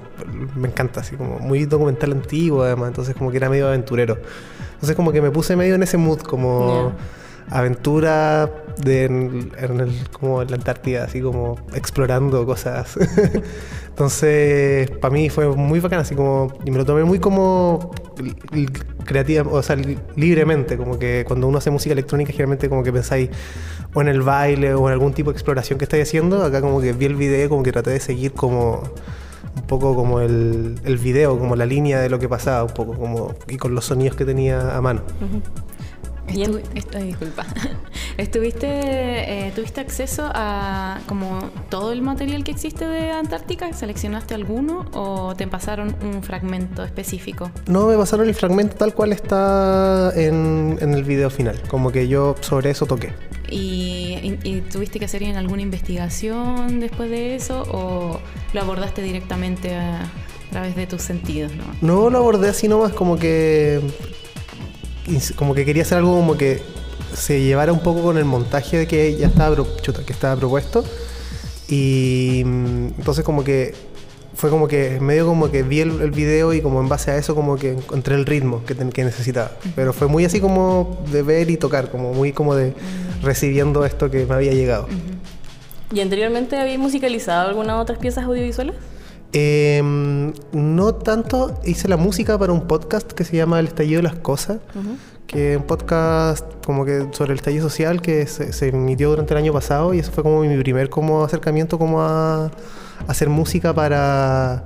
me encanta, así como muy documental antiguo además, entonces como que era medio aventurero. Entonces como que me puse medio en ese mood, como aventura de, en, el, como en la Antártida, así como explorando cosas. Entonces, para mí fue muy bacán, así como, y me lo tomé muy como creativa, o sea, libremente, como que cuando uno hace música electrónica, generalmente como que pensáis o en el baile o en algún tipo de exploración que estáis haciendo, acá como que vi el video, como que traté de seguir como un poco como el, el video, como la línea de lo que pasaba, un poco como, y con los sonidos que tenía a mano disculpa. ¿Estuviste, eh, ¿Tuviste acceso a como todo el material que existe de Antártica? ¿Seleccionaste alguno o te pasaron un fragmento específico? No, me pasaron el fragmento tal cual está en, el video final. Como que yo sobre eso toqué. ¿Y, tuviste que hacer alguna investigación después de eso o lo abordaste directamente a, través de tus sentidos? ¿no? no, lo abordé así nomás como que como que quería hacer algo como que se llevara un poco con el montaje de que ya estaba, que estaba propuesto. Y mm, entonces como que fue como que medio como que vi el, video y como en base a eso como que encontré el ritmo que, que necesitaba. Pero fue muy así como de ver y tocar, como muy como de recibiendo esto que me había llegado. ¿Y anteriormente había musicalizado algunas otras piezas audiovisuales? Em, no tanto, hice la música para un podcast que se llama El estallido de las cosas, que es un podcast como que sobre el estallido social que se, emitió durante el año pasado y eso fue como mi primer como acercamiento como a, hacer música para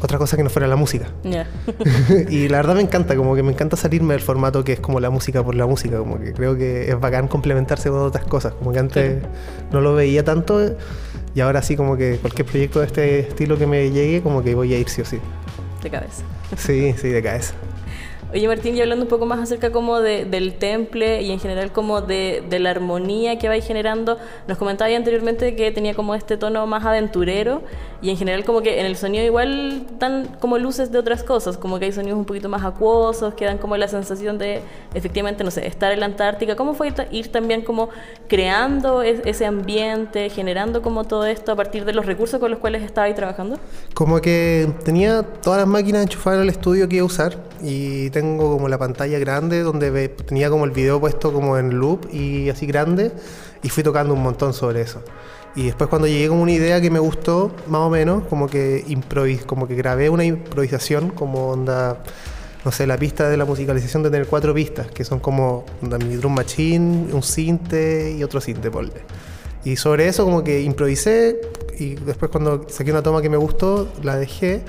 otra cosa que no fuera la música. y la verdad me encanta, como que me encanta salirme del formato que es como la música por la música, como que creo que es bacán complementarse con otras cosas, como que antes no lo veía tanto y ahora sí, como que cualquier proyecto de este estilo que me llegue, como que voy a ir sí o sí. De cabeza. Sí, sí, de cabeza. Oye Martín, y hablando un poco más acerca como de, del temple y en general como de, de la armonía que vais generando, nos comentabas anteriormente que tenía como este tono más aventurero y en general como que en el sonido igual dan como luces de otras cosas, como que hay sonidos un poquito más acuosos, que dan como la sensación de efectivamente, no sé, estar en la Antártica. ¿Cómo fue ir también como creando ese ambiente, generando como todo esto a partir de los recursos con los cuales estabais trabajando? Como que tenía todas las máquinas enchufadas en el estudio que iba a usar y tengo como la pantalla grande donde tenía como el video puesto como en loop y así grande y fui tocando un montón sobre eso. Y después cuando llegué con una idea que me gustó, más o menos, como que improvis, como que grabé una improvisación, como onda, no sé, la pista de la musicalización de tener cuatro pistas, que son como onda, mi drum machine, un cinte y otro cinte, por Y sobre eso como que improvisé y después cuando saqué una toma que me gustó, la dejé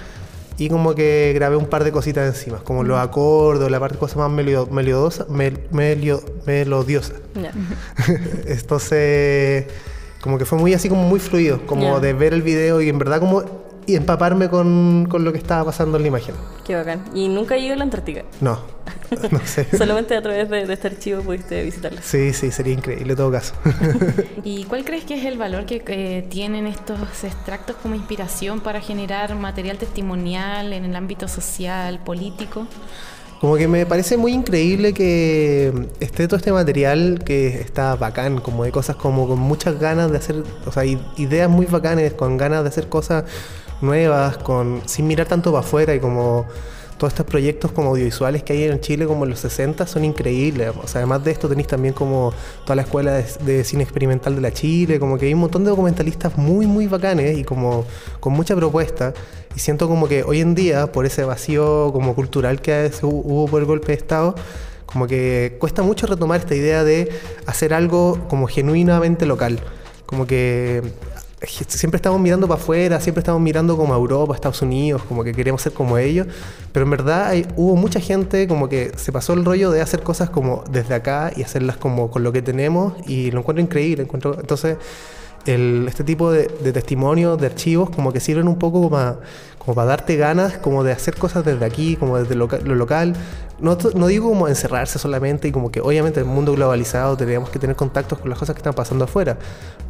y como que grabé un par de cositas encima, como los acordes, la parte de cosas más melodiosa, melodiosa. Entonces, como que fue muy así como muy fluido, como de ver el video y en verdad como y empaparme con, con, lo que estaba pasando en la imagen. Qué bacán. ¿Y nunca he ido a la Antártica? No, no sé. Solamente a través de, este archivo pudiste visitarla. Sí, sí, sería increíble en todo caso. ¿Y cuál crees que es el valor que tienen estos extractos como inspiración para generar material testimonial en el ámbito social, político? Como que me parece muy increíble que esté todo este material que está bacán, como de cosas como con muchas ganas de hacer, o sea, ideas muy bacanes, con ganas de hacer cosas nuevas, con sin mirar tanto para afuera y como todos estos proyectos como audiovisuales que hay en Chile como en los 60 son increíbles. O sea, además de esto tenéis también como toda la escuela de, cine experimental de la Chile, como que hay un montón de documentalistas muy, muy bacanes y como con mucha propuesta. Y siento como que hoy en día, por ese vacío como cultural que hubo por el golpe de Estado, como que cuesta mucho retomar esta idea de hacer algo como genuinamente local. Como que siempre estamos mirando para afuera, siempre estamos mirando como a Europa, Estados Unidos, como que queremos ser como ellos, pero en verdad hay, hubo mucha gente como que se pasó el rollo de hacer cosas como desde acá y hacerlas como con lo que tenemos y lo encuentro increíble, encuentro entonces este tipo de, testimonios, de archivos, como que sirven un poco como, como para darte ganas como de hacer cosas desde aquí, como desde lo, local. No, no, digo como encerrarse solamente y como que obviamente en el mundo globalizado tenemos que tener contactos con las cosas que están pasando afuera,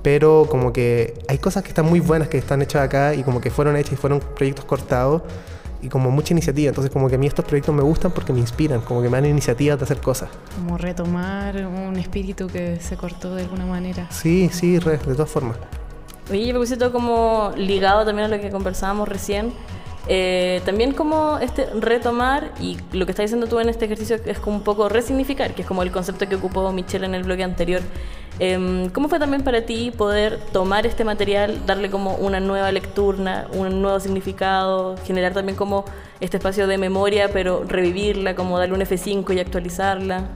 pero como que hay cosas que están muy buenas que están hechas acá y como que fueron hechas y fueron proyectos cortados y como mucha iniciativa. Entonces como que a mí estos proyectos me gustan porque me inspiran, como que me dan iniciativas de hacer cosas. Como retomar un espíritu que se cortó de alguna manera. Sí, sí, de todas formas. Oye, me puse todo como ligado también a lo que conversábamos recién. Eh, también como este retomar y lo que estás diciendo tú en este ejercicio es como un poco resignificar, que es como el concepto que ocupó Michelle en el bloque anterior. Em, ¿Cómo fue también para ti poder tomar este material, darle como una nueva lectura, un nuevo significado, generar también como este espacio de memoria, pero revivirla, como darle un F5 y actualizarla?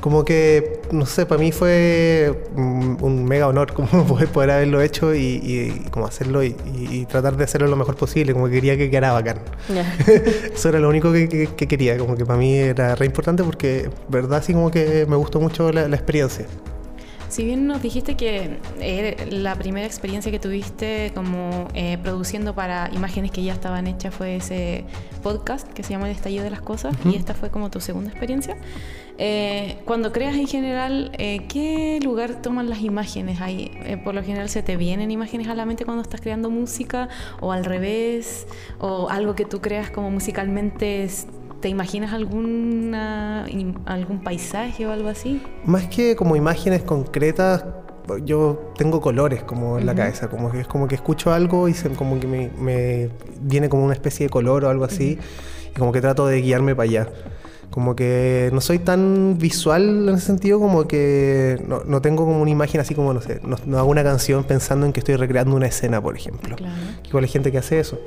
como que, no sé, para mí fue un, mega honor como poder, haberlo hecho y, como hacerlo y, tratar de hacerlo lo mejor posible, como que quería que quedara bacán. Eso era lo único que, quería, como que para mí era re importante porque, verdad, sí como que me gustó mucho la experiencia. Si bien nos dijiste que eh, la primera experiencia que tuviste como eh, produciendo para imágenes que ya estaban hechas fue ese podcast que se llama El estallido de las cosas y esta fue como tu segunda experiencia. Eh, cuando creas en general, ¿qué lugar toman las imágenes ahí? por lo general se te vienen imágenes a la mente cuando estás creando música o al revés o algo que tú creas como musicalmente ¿Te imaginas alguna, algún paisaje o algo así? Más que como imágenes concretas, yo tengo colores como en la cabeza, como que es como que escucho algo y se, como que me, viene como una especie de color o algo así, y como que trato de guiarme para allá. Como que no soy tan visual en ese sentido, como que no, tengo como una imagen así como, no sé, no, hago una canción pensando en que estoy recreando una escena, por ejemplo. Igual hay gente que hace eso.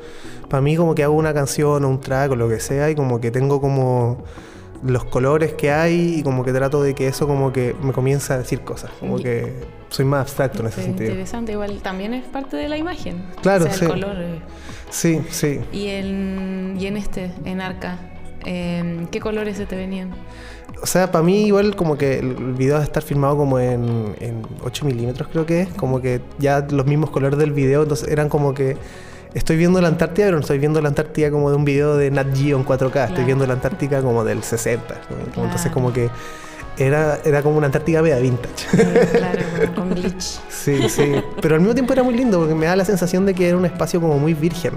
Para mí como que hago una canción o un track o lo que sea y como que tengo como los colores que hay y como que trato de que eso como que me comienza a decir cosas, como que soy más abstracto en ese sentido. Interesante, igual también es parte de la imagen. Claro, sí. El color. Sí, sí. Y en, y en este, en Arca, Em, ¿Qué colores se te venían? O sea, para mí igual como que el video de estar filmado como en, 8 milímetros creo que es, como que ya los mismos colores del video, entonces eran como que estoy viendo la Antártida, pero no estoy viendo la Antártida como de un video de Nat Geo en 4K, estoy viendo la Antártica como del 60, entonces como que era, era como una Antártica media vintage. Claro, con glitch. Sí, sí. Pero al mismo tiempo era muy lindo porque me da la sensación de que era un espacio como muy virgen.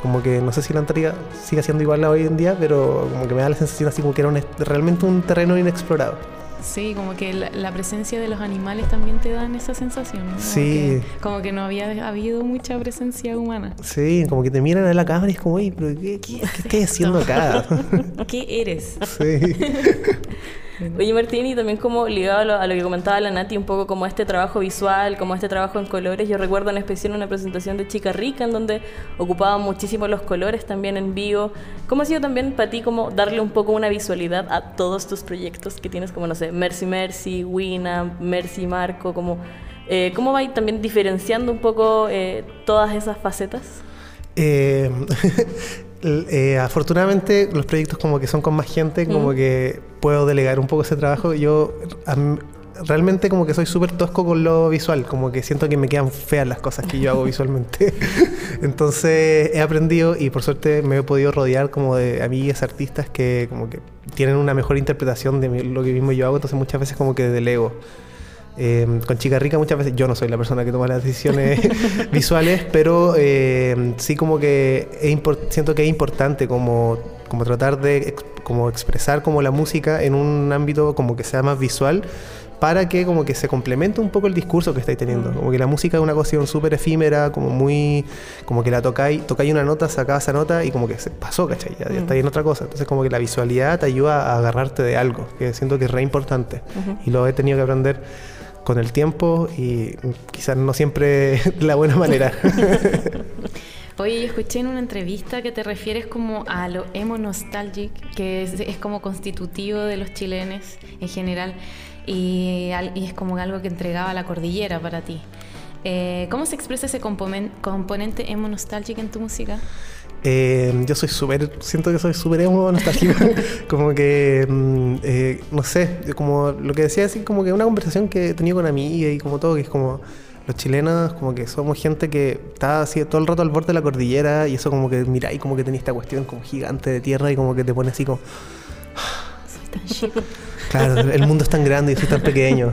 Como que no sé si la Antártica sigue siendo igual a hoy en día, pero como que me da la sensación así como que era realmente un terreno inexplorado. Sí, como que la, presencia de los animales también te dan esa sensación. ¿no? sí. como que no había habido mucha presencia humana. Sí, como que te miran a la cámara y es como, pero ¿qué, qué, qué, qué estoy haciendo acá? ¿Qué eres? Sí. Oye Martín, y también como ligado a lo, que comentaba la Nati, un poco como este trabajo visual, como este trabajo en colores, yo recuerdo en especial una presentación de Chica Rica en donde ocupaban muchísimo los colores también en vivo. ¿Cómo ha sido también para ti como darle un poco una visualidad a todos tus proyectos que tienes como, no sé, Mercy Mercy, Wina, Mercy Marco, como... Eh, ¿Cómo va también diferenciando un poco eh, todas esas facetas? Eh, eh, afortunadamente los proyectos como que son con más gente, como que puedo delegar un poco ese trabajo. Yo realmente como que soy súper tosco con lo visual, como que siento que me quedan feas las cosas que yo hago visualmente. Entonces he aprendido y por suerte me he podido rodear como de amigas artistas que como que tienen una mejor interpretación de lo que mismo yo hago, entonces muchas veces como que delego. Eh, con Chica Rica muchas veces yo no soy la persona que toma las decisiones visuales, pero eh, sí como que siento que es importante como como tratar de como expresar como la música en un ámbito como que sea más visual para que como que se complemente un poco el discurso que estáis teniendo. Como que la música es una cuestión súper efímera, como muy... como que la tocáis, tocáis una nota, sacáis esa nota y como que se pasó, ¿cachai? Ya, está en otra cosa. Entonces como que la visualidad te ayuda a agarrarte de algo, que siento que es re importante. Y lo he tenido que aprender con el tiempo y quizás no siempre de la buena manera. Oye, escuché en una entrevista que te refieres como a lo emo nostalgic, que es, es como constitutivo de los chilenos en general y, es como algo que entregaba la cordillera para ti. Eh, ¿Cómo se expresa ese componente emo nostálgico en tu música? Eh, yo soy súper, siento que soy súper emo nostálgico, como que, mm, eh, no sé, como lo que decía, así como que una conversación que he tenido con amigas y como todo, que es como los chilenos, como que somos gente que está así todo el rato al borde de la cordillera y eso como que mira y como que tenía esta cuestión como gigante de tierra y como que te pone así como... Soy tan chico. Claro, el mundo es tan grande y soy tan pequeño.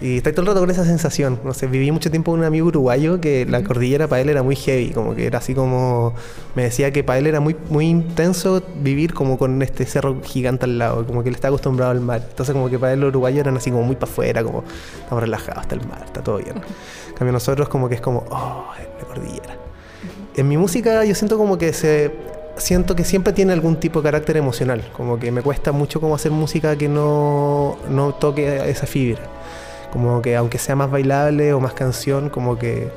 Y estoy todo el rato con esa sensación. No sé, viví mucho tiempo con un amigo uruguayo que la cordillera para él era muy heavy, como que era así como. Me decía que para él era muy, muy intenso vivir como con este cerro gigante al lado, como que él está acostumbrado al mar. Entonces, como que para él los uruguayos eran así como muy para afuera, como estamos relajados, está el mar, está todo bien. En cambio, nosotros, como que es como, oh, la cordillera. En mi música, yo siento como que se siento que siempre tiene algún tipo de carácter emocional, como que me cuesta mucho como hacer música que no, no toque esa fibra, como que aunque sea más bailable o más canción, como que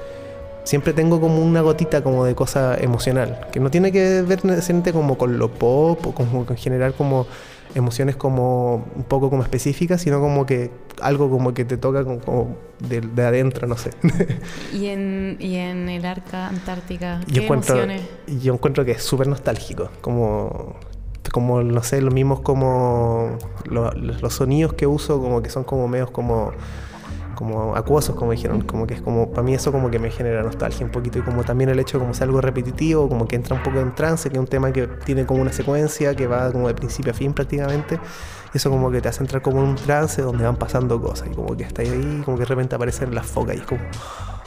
siempre tengo como una gotita como de cosa emocional, que no tiene que ver necesariamente como con lo pop o como en general como emociones como un poco como específicas, sino como que algo como que te toca como, de, adentro, no sé. ¿Y en, y en el arca antártica? ¿qué yo, encuentro, emociones? yo encuentro que es súper nostálgico, como como no sé, los mismos como los sonidos que uso como que son como medios como como acuosos, como dijeron, como que es como, para mí eso como que me genera nostalgia un poquito y como también el hecho de como ser algo repetitivo, como que entra un poco en trance, que es un tema que tiene como una secuencia que va como de principio a fin prácticamente, eso como que te hace entrar como en un trance donde van pasando cosas y como que está ahí, como que de repente aparecen las focas y es como...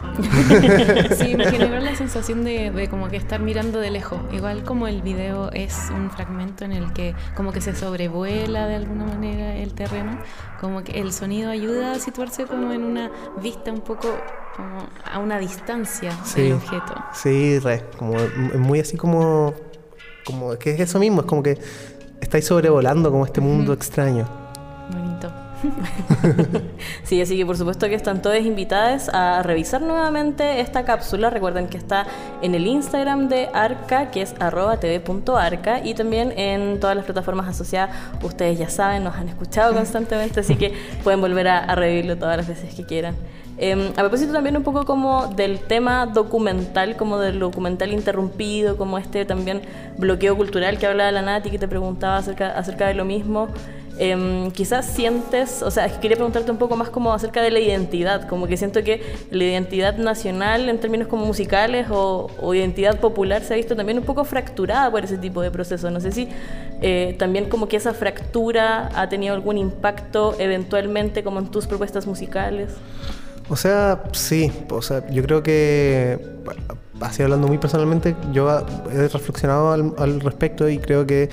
sí, me generó la sensación de, como que estar mirando de lejos. Igual como el video es un fragmento en el que como que se sobrevuela de alguna manera el terreno, como que el sonido ayuda a situarse como en una vista un poco como a una distancia del objeto. Sí, re, como muy así como, como que es eso mismo, es como que estáis sobrevolando como este mundo extraño. Bonito. sí, así que por supuesto que están todas invitadas a revisar nuevamente esta cápsula. Recuerden que está en el Instagram de Arca, que es arroba tv.arca, y también en todas las plataformas asociadas. Ustedes ya saben, nos han escuchado constantemente, así que pueden volver a, revivirlo todas las veces que quieran. Em, a propósito también un poco como del tema documental, como del documental interrumpido, como este también bloqueo cultural que hablaba la Nati, que te preguntaba acerca, acerca de lo mismo. Em, quizás sientes, o sea, quería preguntarte un poco más como acerca de la identidad, como que siento que la identidad nacional en términos como musicales o, identidad popular se ha visto también un poco fracturada por ese tipo de procesos. No sé si eh, también como que esa fractura ha tenido algún impacto eventualmente como en tus propuestas musicales. O sea, sí, o sea, yo creo que, así hablando muy personalmente, yo he reflexionado al respecto y creo que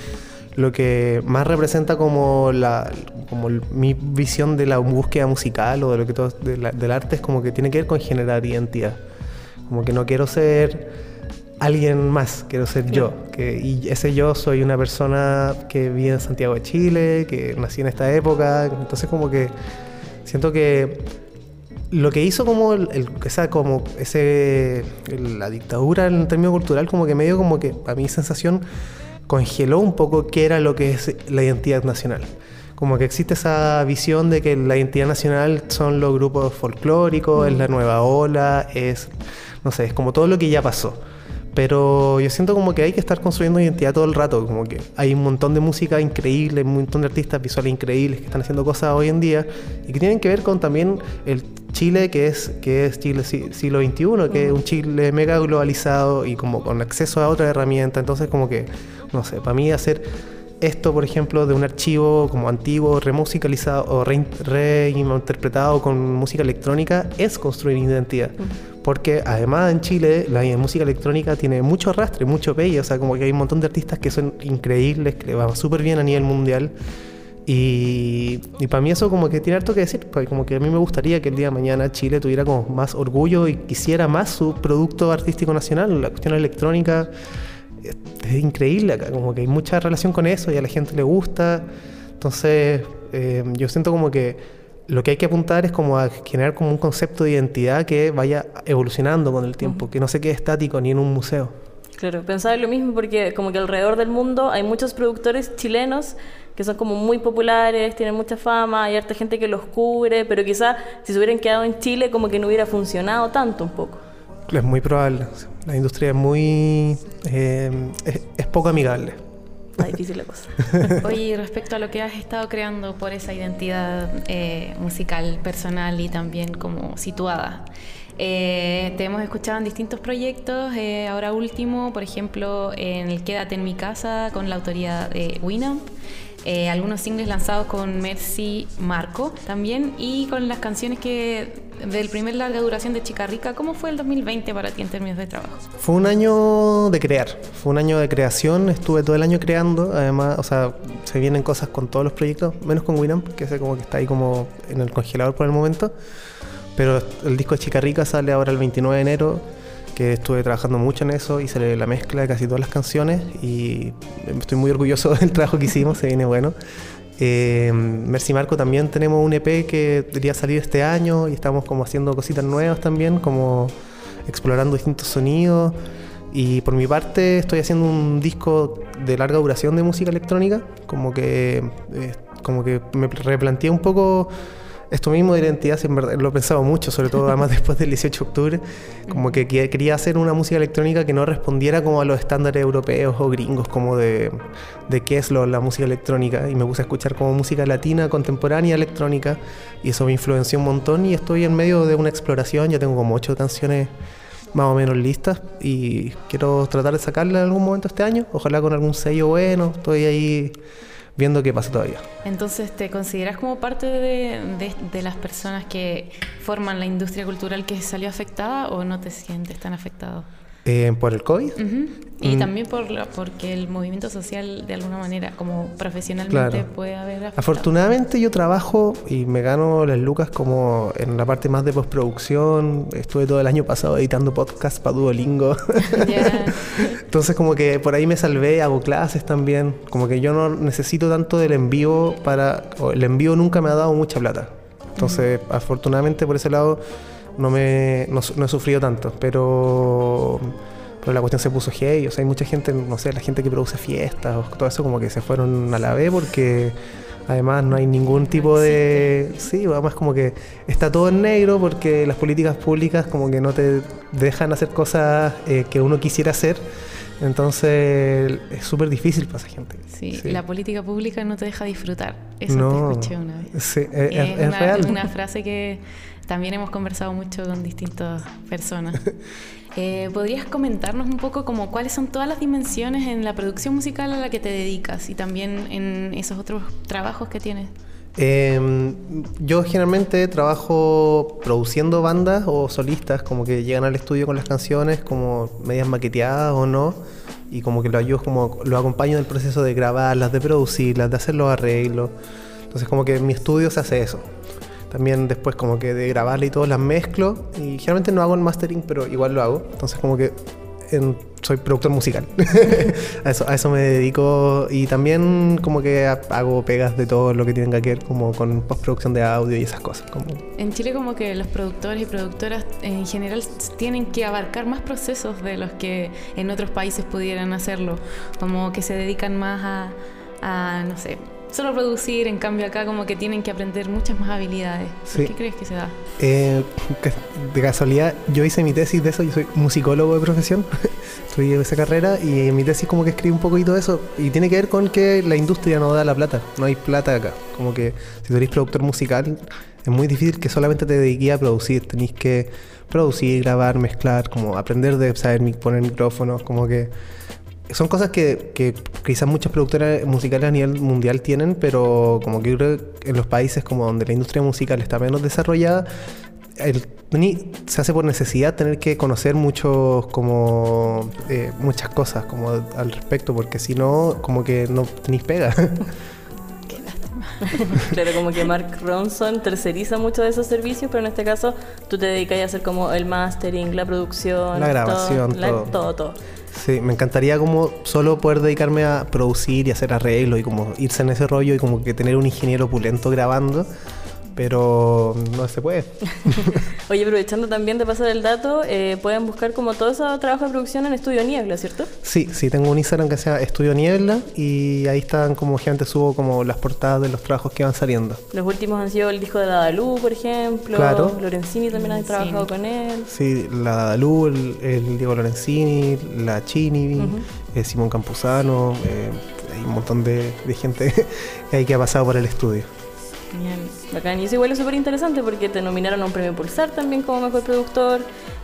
lo que más representa como la como mi visión de la búsqueda musical o de lo que todo del arte es como que tiene que ver con generar identidad. Como que no quiero ser alguien más quiero ser yo que, y ese yo soy una persona que vive en Santiago de Chile que nací en esta época entonces como que siento que lo que hizo como el, esa como ese la dictadura en términos cultural como que medio como que a mi sensación congeló un poco qué era lo que es la identidad nacional. Como que existe esa visión de que la identidad nacional son los grupos folclóricos, es la mm. nueva ola, es, no sé, es como todo lo que ya pasó. Pero yo siento como que hay que estar construyendo identidad todo el rato, como que hay un montón de música increíble, un montón de artistas visuales increíbles que están haciendo cosas hoy en día y que tienen que ver con también el Chile que es, que es Chile siglo XXI, que es un Chile mega globalizado y como con acceso a otra herramienta. Entonces como que, no sé, para mí hacer esto, por ejemplo, de un archivo como antiguo, remusicalizado o reinterpretado con música electrónica, es construir identidad. Porque además en Chile la música electrónica tiene mucho arrastre, mucho pegue, o sea, como que hay un montón de artistas que son increíbles, que le van súper bien a nivel mundial. Y, y, para mí eso como que tiene harto que decir, como que a mí me gustaría que el día de mañana Chile tuviera como más orgullo y quisiera más su producto artístico nacional, la cuestión electrónica es increíble acá, como que hay mucha relación con eso y a la gente le gusta. Entonces, eh, yo siento como que lo que hay que apuntar es como a generar como un concepto de identidad que vaya evolucionando con el tiempo, que no se quede estático ni en un museo. Claro, pensaba en lo mismo porque como que alrededor del mundo hay muchos productores chilenos que son como muy populares, tienen mucha fama, hay harta gente que los cubre, pero quizá si se hubieran quedado en Chile como que no hubiera funcionado tanto un poco. Es muy probable. La industria es muy... Eh, es, poco amigable. Está difícil la cosa. Oye, respecto a lo que has estado creando por esa identidad eh, musical, personal y también como situada, eh, te hemos escuchado en distintos proyectos, ahora último, por ejemplo, en el Quédate en mi casa con la autoría de Winamp. Eh, algunos singles lanzados con Mercy Marco también y con las canciones que del primer larga duración de Chica Rica. ¿Cómo fue el 2020 para ti en términos de trabajo? Fue un año de crear, fue un año de creación, estuve todo el año creando, además, o sea, se vienen cosas con todos los proyectos, menos con Winamp, que es como que está ahí como en el congelador por el momento, pero el disco de Chica Rica sale ahora el 29 de enero estuve trabajando mucho en eso, hice la mezcla de casi todas las canciones y estoy muy orgulloso del trabajo que hicimos, se viene bueno. Eh, Mercy Marco también tenemos un EP que debería salir este año y estamos como haciendo cositas nuevas también, como explorando distintos sonidos. Y por mi parte estoy haciendo un disco de larga duración de música electrónica, como que, eh, como que me replanteé un poco esto mismo de identidad, en verdad, lo he pensado mucho, sobre todo además después del 18 de octubre, como que quería hacer una música electrónica que no respondiera como a los estándares europeos o gringos, como de, de qué es lo, la música electrónica, y me puse a escuchar como música latina, contemporánea, electrónica, y eso me influenció un montón, y estoy en medio de una exploración, ya tengo como ocho canciones más o menos listas, y quiero tratar de sacarla en algún momento este año, ojalá con algún sello bueno, estoy ahí viendo qué pasa todavía. Entonces, ¿te consideras como parte de, de, las personas que forman la industria cultural que salió afectada o no te sientes tan afectado? Eh, ¿Por el COVID? Y mm. también por porque el movimiento social, de alguna manera, como profesionalmente, puede haber afectado. Afortunadamente, yo trabajo y me gano las lucas como en la parte más de postproducción. Estuve todo el año pasado editando podcasts para Duolingo. Entonces, como que por ahí me salvé, hago clases también. Como que yo no necesito tanto del envío para. el envío nunca me ha dado mucha plata. Entonces, afortunadamente, por ese lado no me no, he sufrido tanto, pero pero la cuestión se puso gay, o sea, hay mucha gente, no sé, la gente que produce fiestas o todo eso como que se fueron a la B porque además no hay ningún tipo de sí, además como que está todo en negro porque las políticas públicas como que no te dejan hacer cosas eh, que uno quisiera hacer. Entonces es súper difícil para esa gente. Sí, la política pública no te deja disfrutar. Eso te escuché una vez. Sí, es, es, real. una frase que también hemos conversado mucho con distintas personas. Eh, ¿Podrías comentarnos un poco como cuáles son todas las dimensiones en la producción musical a la que te dedicas y también en esos otros trabajos que tienes? Em, yo generalmente trabajo produciendo bandas o solistas, como que llegan al estudio con las canciones, como medias maqueteadas o no, y como que lo ayudo, como lo acompaño en el proceso de grabarlas, de producirlas, de hacer los arreglos. Entonces como que en mi estudio se hace eso. También después como que de grabarla y todo las mezclo. Y generalmente no hago el mastering, pero igual lo hago. Entonces como que soy productor musical. a, eso, a eso me dedico. Y también como que hago pegas de todo lo que tienen que ver como con postproducción de audio y esas cosas. Como... En Chile como que los productores y productoras en general tienen que abarcar más procesos de los que en otros países pudieran hacerlo. Como que se dedican más a, a no sé, solo producir, en cambio acá como que tienen que aprender muchas más habilidades. qué crees que se da? Eh, de casualidad, yo hice mi tesis de eso, yo soy musicólogo de profesión, estudié esa carrera y en mi tesis como que escribí un poquito de eso y tiene que ver con que la industria no da la plata, no hay plata acá. Como que si tú eres productor musical es muy difícil que solamente te dediques a producir, tenéis que producir, grabar, mezclar, como aprender de saber poner micrófonos, como que son cosas que, que quizás muchas productoras musicales a nivel mundial tienen, pero como que yo creo que en los países como donde la industria musical está menos desarrollada, el, ni- se hace por necesidad tener que conocer muchos como eh, muchas cosas como al respecto, porque si no, como que no tenéis pega. Claro, como que Mark Ronson terceriza mucho de esos servicios, pero en este caso tú te dedicas a hacer como el mastering, la producción, La grabación, todo, la- todo. todo, todo. Sí, me encantaría como solo poder dedicarme a producir y hacer arreglos y como irse en ese rollo y como que tener un ingeniero opulento grabando, pero no se puede. Oye, aprovechando también de pasar el dato, eh, pueden buscar como todo ese trabajo de producción en Estudio Niebla, ¿cierto? Sí, sí, tengo un Instagram que se llama Estudio Niebla y ahí están como gente subo como las portadas de los trabajos que van saliendo. Los últimos han sido el disco de Dadalú, por ejemplo. Claro. Lorenzini también ha trabajado con él. Sí, la Dalú, el, el Diego Lorenzini, la Chini, eh, Simón Campuzano, eh, hay un montón de, de gente ahí que ha pasado por el estudio. Genial, bacán. Y eso igual es súper interesante porque te nominaron a un premio Pulsar también como mejor productor.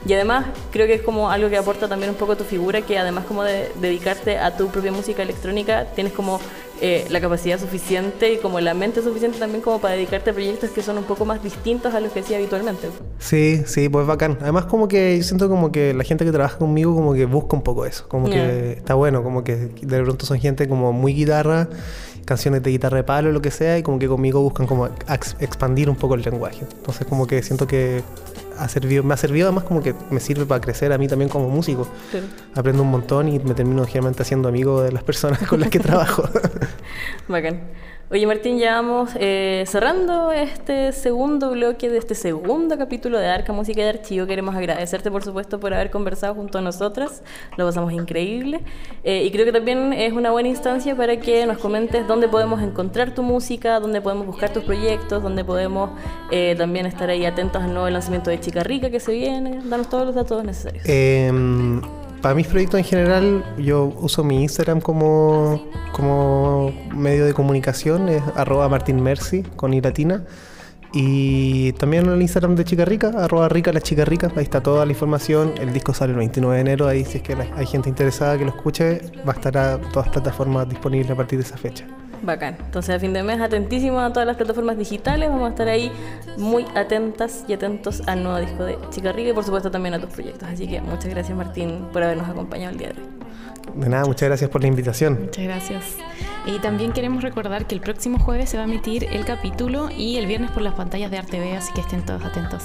Y además creo que es como algo que aporta también un poco tu figura, que además como de dedicarte a tu propia música electrónica, tienes como eh, la capacidad suficiente y como la mente suficiente también como para dedicarte a proyectos que son un poco más distintos a los que hacía habitualmente. Sí, sí, pues bacán. Además como que yo siento como que la gente que trabaja conmigo como que busca un poco eso, como que está bueno, como que de pronto son gente como muy guitarra, canciones de guitarra de palo, lo que sea, y como que conmigo buscan como ex- expandir un poco el lenguaje. Entonces como que siento que ha servido, me ha servido además como que me sirve para crecer a mí también como músico. Aprendo un montón y me termino generalmente haciendo amigo de las personas con las que trabajo. Bacán. Oye Martín, ya vamos eh, cerrando este segundo bloque de este segundo capítulo de Arca Música de Archivo. Queremos agradecerte, por supuesto, por haber conversado junto a nosotras. Lo pasamos increíble. Eh, y creo que también es una buena instancia para que nos comentes dónde podemos encontrar tu música, dónde podemos buscar tus proyectos, dónde podemos eh, también estar ahí atentos al nuevo lanzamiento de Chica Rica que se viene. Danos todos los datos necesarios. Para mis proyectos en general, yo uso mi Instagram como, como medio de comunicación, es arroba martinmercy con i latina. Y también el Instagram de Chica Rica, arroba rica la chica rica, ahí está toda la información. El disco sale el 29 de enero, ahí si es que hay gente interesada que lo escuche, va a estar a todas las plataformas disponibles a partir de esa fecha. Bacán. Entonces a fin de mes atentísimos a todas las plataformas digitales. Vamos a estar ahí muy atentas y atentos al nuevo disco de Chica Rica y por supuesto también a tus proyectos. Así que muchas gracias Martín por habernos acompañado el día de hoy. De nada, muchas gracias por la invitación. Muchas gracias. Y también queremos recordar que el próximo jueves se va a emitir el capítulo y el viernes por las pantallas de RTV, así que estén todos atentos.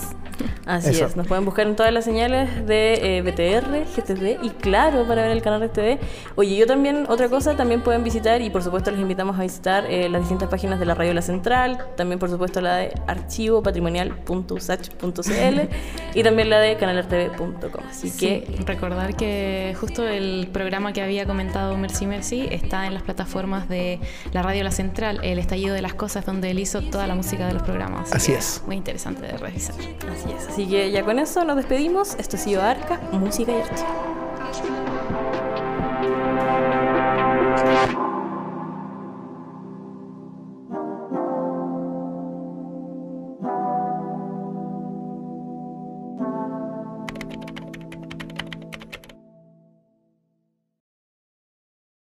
Así Eso. es, nos pueden buscar en todas las señales de eh, BTR, GTD y claro, para ver el canal de TV. Oye, yo también, otra cosa, también pueden visitar y por supuesto les invitamos a visitar eh, las distintas páginas de la Radio La Central, también por supuesto la de archivopatrimonial.usach.cl y también la de canalartv.com. Así que Sí, recordar que justo el programa que había comentado Mercy Mercy está en las plataformas de la radio La Central, El Estallido de las Cosas, donde él hizo toda la música de los programas. Así es. Muy interesante de revisar. Así es. Así que ya con eso nos despedimos. Esto ha sido Arca, Música y Arte.